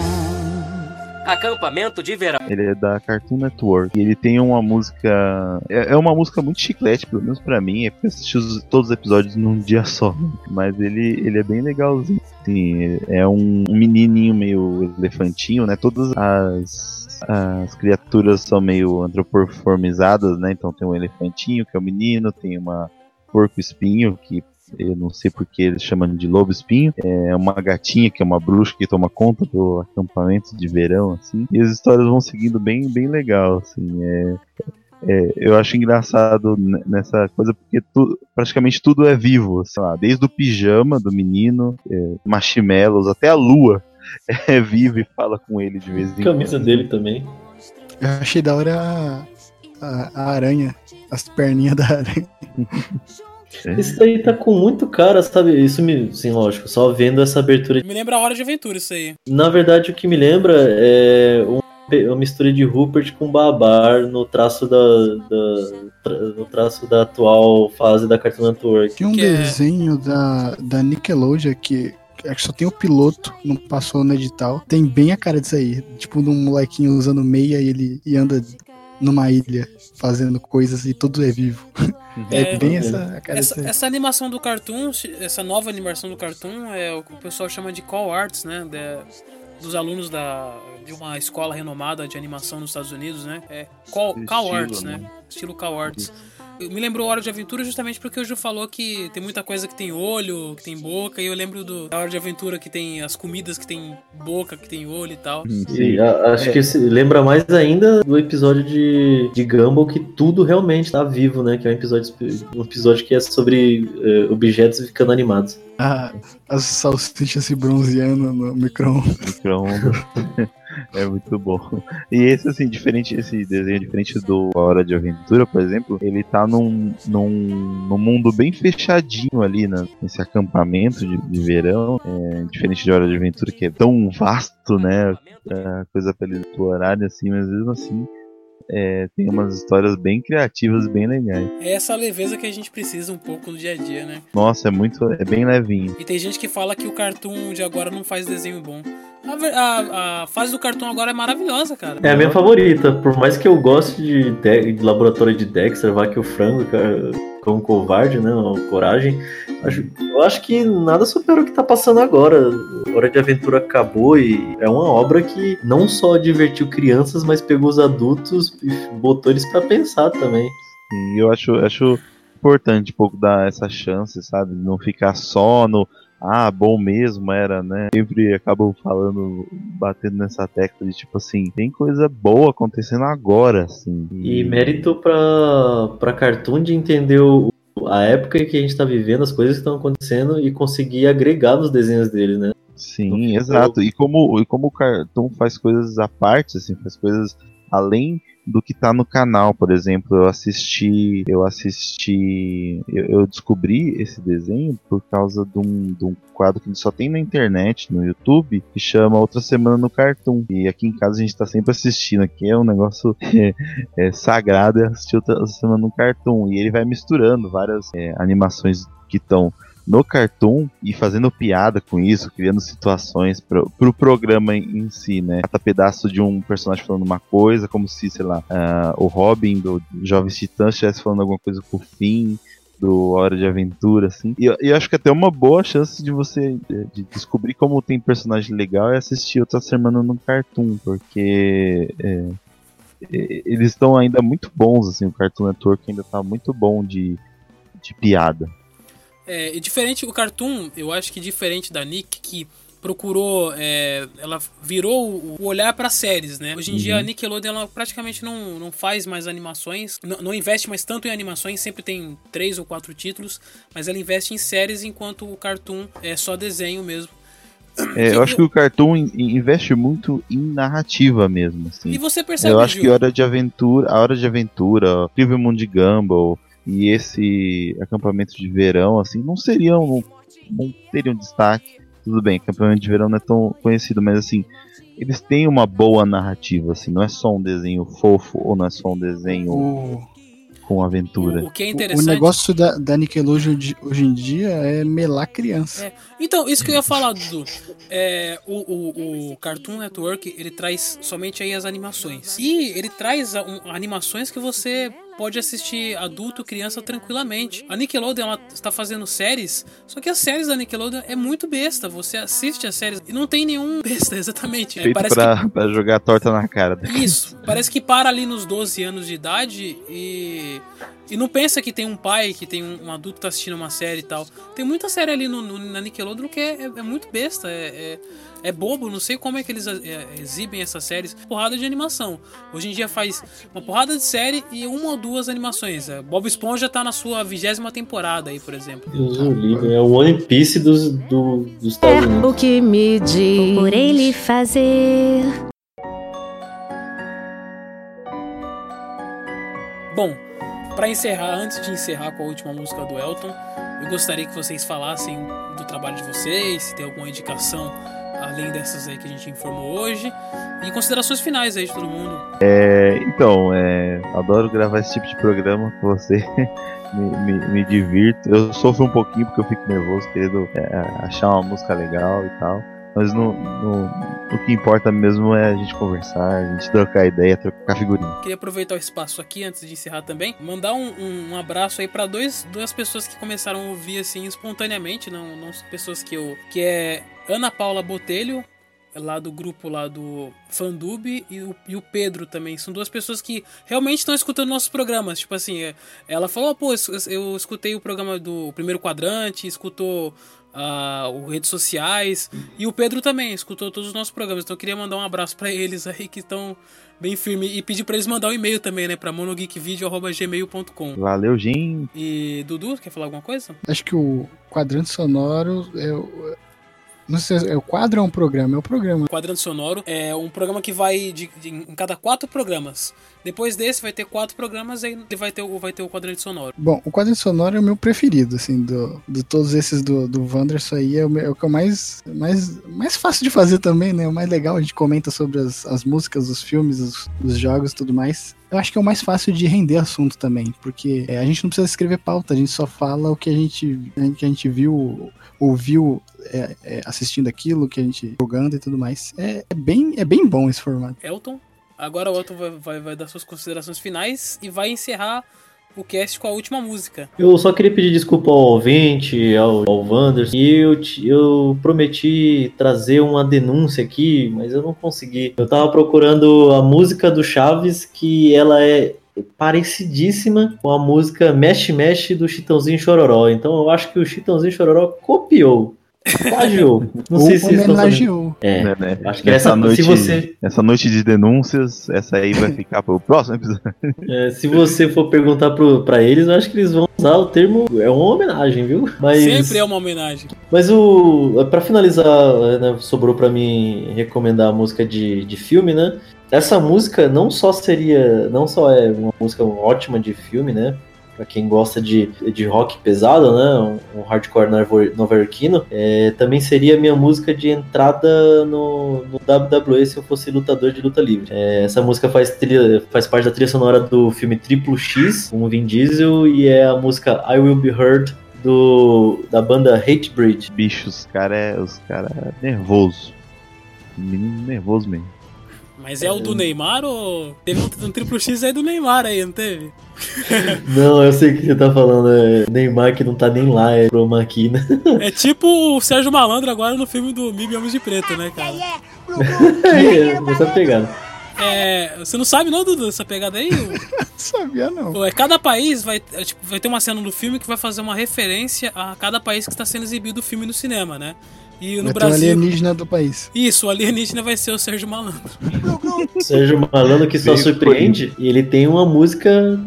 Acampamento de verão.
Ele é da Cartoon Network. E ele tem uma música. É, é uma música muito chiclete, pelo menos pra mim. É porque eu assisti os- todos os episódios num dia só. Mas ele, ele é bem legalzinho. Assim, é um, um menininho meio elefantinho, né? Todas as. As criaturas são meio antropomorfizadas, né? Então tem um elefantinho, que é o menino, tem uma porco espinho, que eu não sei porque eles chamam de lobo espinho. É uma gatinha, que é uma bruxa que toma conta do acampamento de verão, assim. E as histórias vão seguindo bem, bem legal, assim. É, é, eu acho engraçado nessa coisa porque tu- praticamente tudo é vivo, sei lá, desde o pijama do menino, é, marshmallows, até a lua é viva e fala com ele de vez em
A camisa
quando.
dele também.
Eu achei da hora a, a, a aranha, as perninhas da aranha.
Esse daí tá com muito cara, sabe? Isso me. Sim, lógico, só vendo essa abertura.
Me lembra a Hora de Aventura isso aí.
Na verdade, o que me lembra é um- uma mistura de Rupert com Babar no traço da, da- no traço da atual fase da Cartoon Network.
Tinha um desenho da, da Nickelodeon que acho que só tem o piloto, não passou no edital. Tem bem a cara disso aí. Tipo, de um molequinho usando meia e ele e anda numa ilha fazendo coisas e tudo é vivo. É, bem essa a cara
essa,
disso aí.
essa animação do Cartoon, essa nova animação do Cartoon é o que o pessoal chama de Call Arts, né? De- dos alunos da, de uma escola renomada de animação nos Estados Unidos, né? É Call, Call Arts, né?
né?
Estilo Call Arts. Me lembrou Hora de Aventura justamente porque o Ju falou que tem muita coisa que tem olho, que tem boca, e eu lembro do, da Hora de Aventura que tem as comidas que tem boca, que tem olho e tal.
E a- acho
É.
que lembra mais ainda do episódio de, de Gumball que tudo realmente tá vivo, né? Que é um episódio, um episódio que é sobre eh, objetos ficando animados.
Ah, as salsichas se bronzeando no micro-ondas.
Micro-ondas. É muito bom. E esse, assim, diferente, esse desenho diferente do A Hora de Aventura, por exemplo, ele tá num, num, num mundo bem fechadinho ali, né? Nesse acampamento de, de verão. É, diferente de Hora de Aventura, que é tão vasto, né? É, coisa pra eles explorarem, assim, mas mesmo assim. é, tem umas histórias bem criativas, bem legais.
É essa leveza que a gente precisa um pouco no dia a dia, né?
Nossa, é muito. É bem levinho.
E tem gente que fala que o Cartoon de agora não faz desenho bom. A, a- a fase do Cartoon agora é maravilhosa, cara.
É a minha favorita, por mais que eu goste de, de- de laboratório de Dexter, vá que o frango cara, com covarde, né? Coragem. acho- eu acho que nada supera o que tá passando agora. Hora de Aventura acabou e é uma obra que não só divertiu crianças, mas pegou os adultos e botou eles pra pensar também.
E eu acho, acho importante um pouco dar essa chance, sabe? Não ficar só no. Ah, bom mesmo era, né? Sempre acabam falando, batendo nessa tecla de tipo assim, tem coisa boa acontecendo agora, assim.
E mérito pra, pra Cartoon de entender o- a época em que a gente tá vivendo, as coisas que estão acontecendo e conseguir agregar nos desenhos dele, né?
Sim, exato. E como, e como o Cartoon faz coisas à parte, assim, faz coisas além do que tá no canal, por exemplo, eu assisti, eu assisti, eu, eu descobri esse desenho por causa de um, de um quadro que só tem na internet, no YouTube, que chama Outra Semana no Cartoon. E aqui em casa a gente tá sempre assistindo, aqui é um negócio é, é, sagrado, é assistir Outra Semana no Cartoon. E ele vai misturando várias é, animações que estão no Cartoon e fazendo piada com isso, criando situações pro, pro programa em, si, né? Cada pedaço de um personagem falando uma coisa, como se, sei lá, ah, o Robin do Jovens Titãs estivesse falando alguma coisa com o Finn, do Hora de Aventura, assim. E eu, eu acho que até uma boa chance de você de descobrir como tem personagem legal é assistir outra semana no Cartoon, porque é, eles estão ainda muito bons, assim, o Cartoon Network ainda tá muito bom de, de piada.
É, e diferente, o Cartoon, eu acho que diferente da Nick, que procurou, é, ela virou o olhar para séries, né? Hoje em dia
Uhum.
a Nickelodeon ela praticamente não, não faz mais animações, não, não investe mais tanto em animações, sempre tem três ou quatro títulos, mas ela investe em séries enquanto o Cartoon é só desenho mesmo.
É, eu acho que o Cartoon in- investe muito em narrativa mesmo, assim.
E você percebe,
Eu acho
Gil?
que Hora de Aventura, a Hora de Aventura, Incrível Mundo de Gumball e esse acampamento de verão, assim, não seriam, não, não teriam destaque. Tudo bem, acampamento de verão não é tão conhecido, mas assim, eles têm uma boa narrativa, assim, não é só um desenho fofo ou não é só um desenho.
O,
com aventura.
O que é
O-
interessante.
O negócio da, da Nickelodeon de- hoje em dia é melar criança.
É, Então, isso que eu ia falar, Dudu. É, o, o, o Cartoon Network, ele traz somente aí as animações. E ele traz a- um- animações que você pode assistir adulto, criança tranquilamente. A Nickelodeon, ela está fazendo séries, só que as séries da Nickelodeon é muito besta. Você assiste as séries e não tem nenhum besta, exatamente.
Feito
parece
pra, pra jogar torta na cara.
que isso, parece que para ali nos 12 anos de idade e e não pensa que tem um pai, que tem um, um adulto que tá assistindo uma série e tal. Tem muita série ali no, no- na Nickelodeon que é, é- é muito besta, é, é, é bobo, não sei como é que eles é, exibem essas séries. Porrada de animação. Hoje em dia faz uma porrada de série e uma ou duas animações. É, Bob Esponja tá na sua vigésima temporada aí, por exemplo.
Deus o livre. É o One Piece dos, do, dos Estados Unidos.
O que me diz por ele fazer.
Bom, pra encerrar, antes de encerrar com a última música do Elton, eu gostaria que vocês falassem do trabalho de vocês, se tem alguma indicação além dessas aí que a gente informou hoje, e considerações finais aí de todo mundo.
É, então, é, adoro gravar esse tipo de programa com você. me, me, me divirto. Eu sofro um pouquinho porque eu fico nervoso, querendo é, achar uma música legal e tal. Mas no, no, o que importa mesmo é a gente conversar, a gente trocar ideia, trocar figurinha.
Queria aproveitar o espaço aqui antes de encerrar também, mandar um, um- um abraço aí pra dois, duas pessoas que começaram a ouvir assim espontaneamente, não, não pessoas que eu. que é Ana Paula Botelho, lá do grupo lá do Fandub, e o, e o Pedro também. São duas pessoas que realmente estão escutando nossos programas. Tipo assim, é, ela falou, pô, eu escutei o programa do Primeiro Quadrante, escutou. O redes sociais e o Pedro também escutou todos os nossos programas então eu queria mandar um abraço pra eles aí que estão bem firme e pedir pra eles mandar um e-mail também né para monogeekvideo@gmail.com
Valeu, gente.
e Dudu quer falar alguma coisa
Acho que o quadrante sonoro é. Não sei se é o quadro ou é um programa? É o programa.
Quadrante Sonoro é um programa que vai de, de- em cada quatro programas. Depois desse vai ter quatro programas aí vai ter o vai ter o quadrante sonoro.
Bom, o quadrante sonoro é o meu preferido, assim, do, de todos esses do, do Wanderson aí, é o, é o que eu mais, mais, mais fácil de fazer também, né? O mais legal, a gente comenta sobre as, as músicas, os filmes, os, os jogos e tudo mais. Eu acho que é o mais fácil de render assunto também, porque é, a gente não precisa escrever pauta, a gente só fala o que a gente, que a gente viu, ouviu é, é, assistindo aquilo, que a gente jogando e tudo mais. É, é bem, é bem bom esse formato.
Elton. Agora o Elton vai, vai, vai dar suas considerações finais e vai encerrar o cast com a última música.
Eu só queria pedir desculpa ao ouvinte, ao, ao. E eu, eu prometi trazer uma denúncia aqui, mas eu não consegui. Eu tava procurando a música do Chaves, que ela é parecidíssima com a música Mexe Mexe do Chitãozinho Chororó. Então eu acho que o Chitãozinho Chororó copiou. Plagiou. Não
Ou
sei se
homenageou.
É,
Né, né?
acho que
Nessa
essa,
noite,
se você
Essa noite de denúncias, essa aí vai ficar pro próximo episódio.
É, se você for perguntar pro, pra eles, eu acho que eles vão usar o termo. É uma homenagem, viu? Mas,
Sempre é uma homenagem.
mas o. Pra finalizar, né, sobrou pra mim recomendar a música de, de filme, né? Essa música não só seria. Não só é uma música ótima de filme, né? Pra quem gosta de, de rock pesado, né? Um, um hardcore nova-iorquino. É, também seria minha música de entrada no, no WWE se eu fosse lutador de luta livre. É, essa música faz, trilha, faz parte da trilha sonora do filme Triplo X, com o Vin Diesel, e é a música I Will Be Heard do, da banda Hatebreed.
Bicho, os cara é, os cara é nervoso. Menino nervoso mesmo.
Mas é o do Neymar ou. Teve um, um triplo X aí do Neymar aí, não teve?
Não, eu sei o que você tá falando. É Neymar que não tá nem lá, é pro máquina.
É tipo o Sérgio Malandro agora no filme do Mib Homens de Preto, né, cara?
é, essa pegada.
É, você não sabe não, Dudu, essa pegada aí?
Sabia não.
Pô, é, cada país vai, é, tipo, vai ter uma cena do filme que vai fazer uma referência a cada país que está sendo exibido o filme no cinema, né? E no
Vai ter o
Brasil.
alienígena do país.
Isso, o alienígena vai ser o Sérgio Malandro.
Sérgio Malandro que só surpreende. E ele tem uma música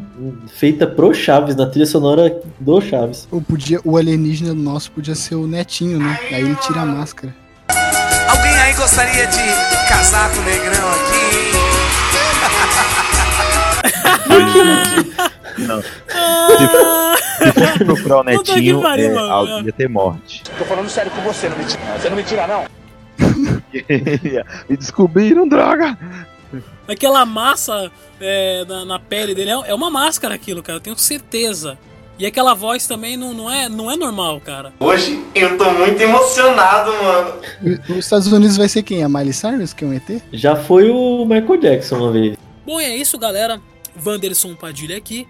feita pro Chaves, na trilha sonora do Chaves.
Ou podia, o alienígena nosso podia ser o netinho, né? Aí ele tira a máscara.
Alguém aí gostaria de casar com o negrão aqui?
Não. Se, se fosse procurar o netinho, é,
mano,
ia ter morte.
Tô falando sério com você, não me tira. Você não me tira, não.
me descobriram, droga!
Aquela massa é, na, na, pele dele é, é, uma máscara aquilo, cara, eu tenho certeza. E aquela voz também não, não, é, não é normal, cara.
Hoje eu tô muito emocionado, mano.
Nos Estados Unidos vai ser quem? A Miley Cyrus, que é um ET?
Já foi o Michael Jackson uma vez.
Bom, é isso, galera. Wanderson Padilha aqui.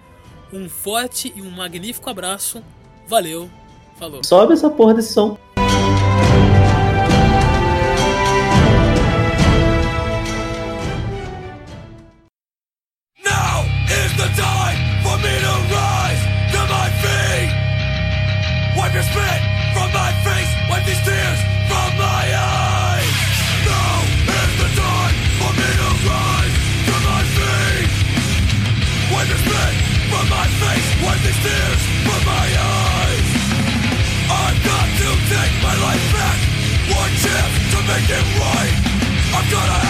Um forte e um magnífico abraço. Valeu. Falou.
Sobe essa porra desse som.
your spit make it right. I've
gotta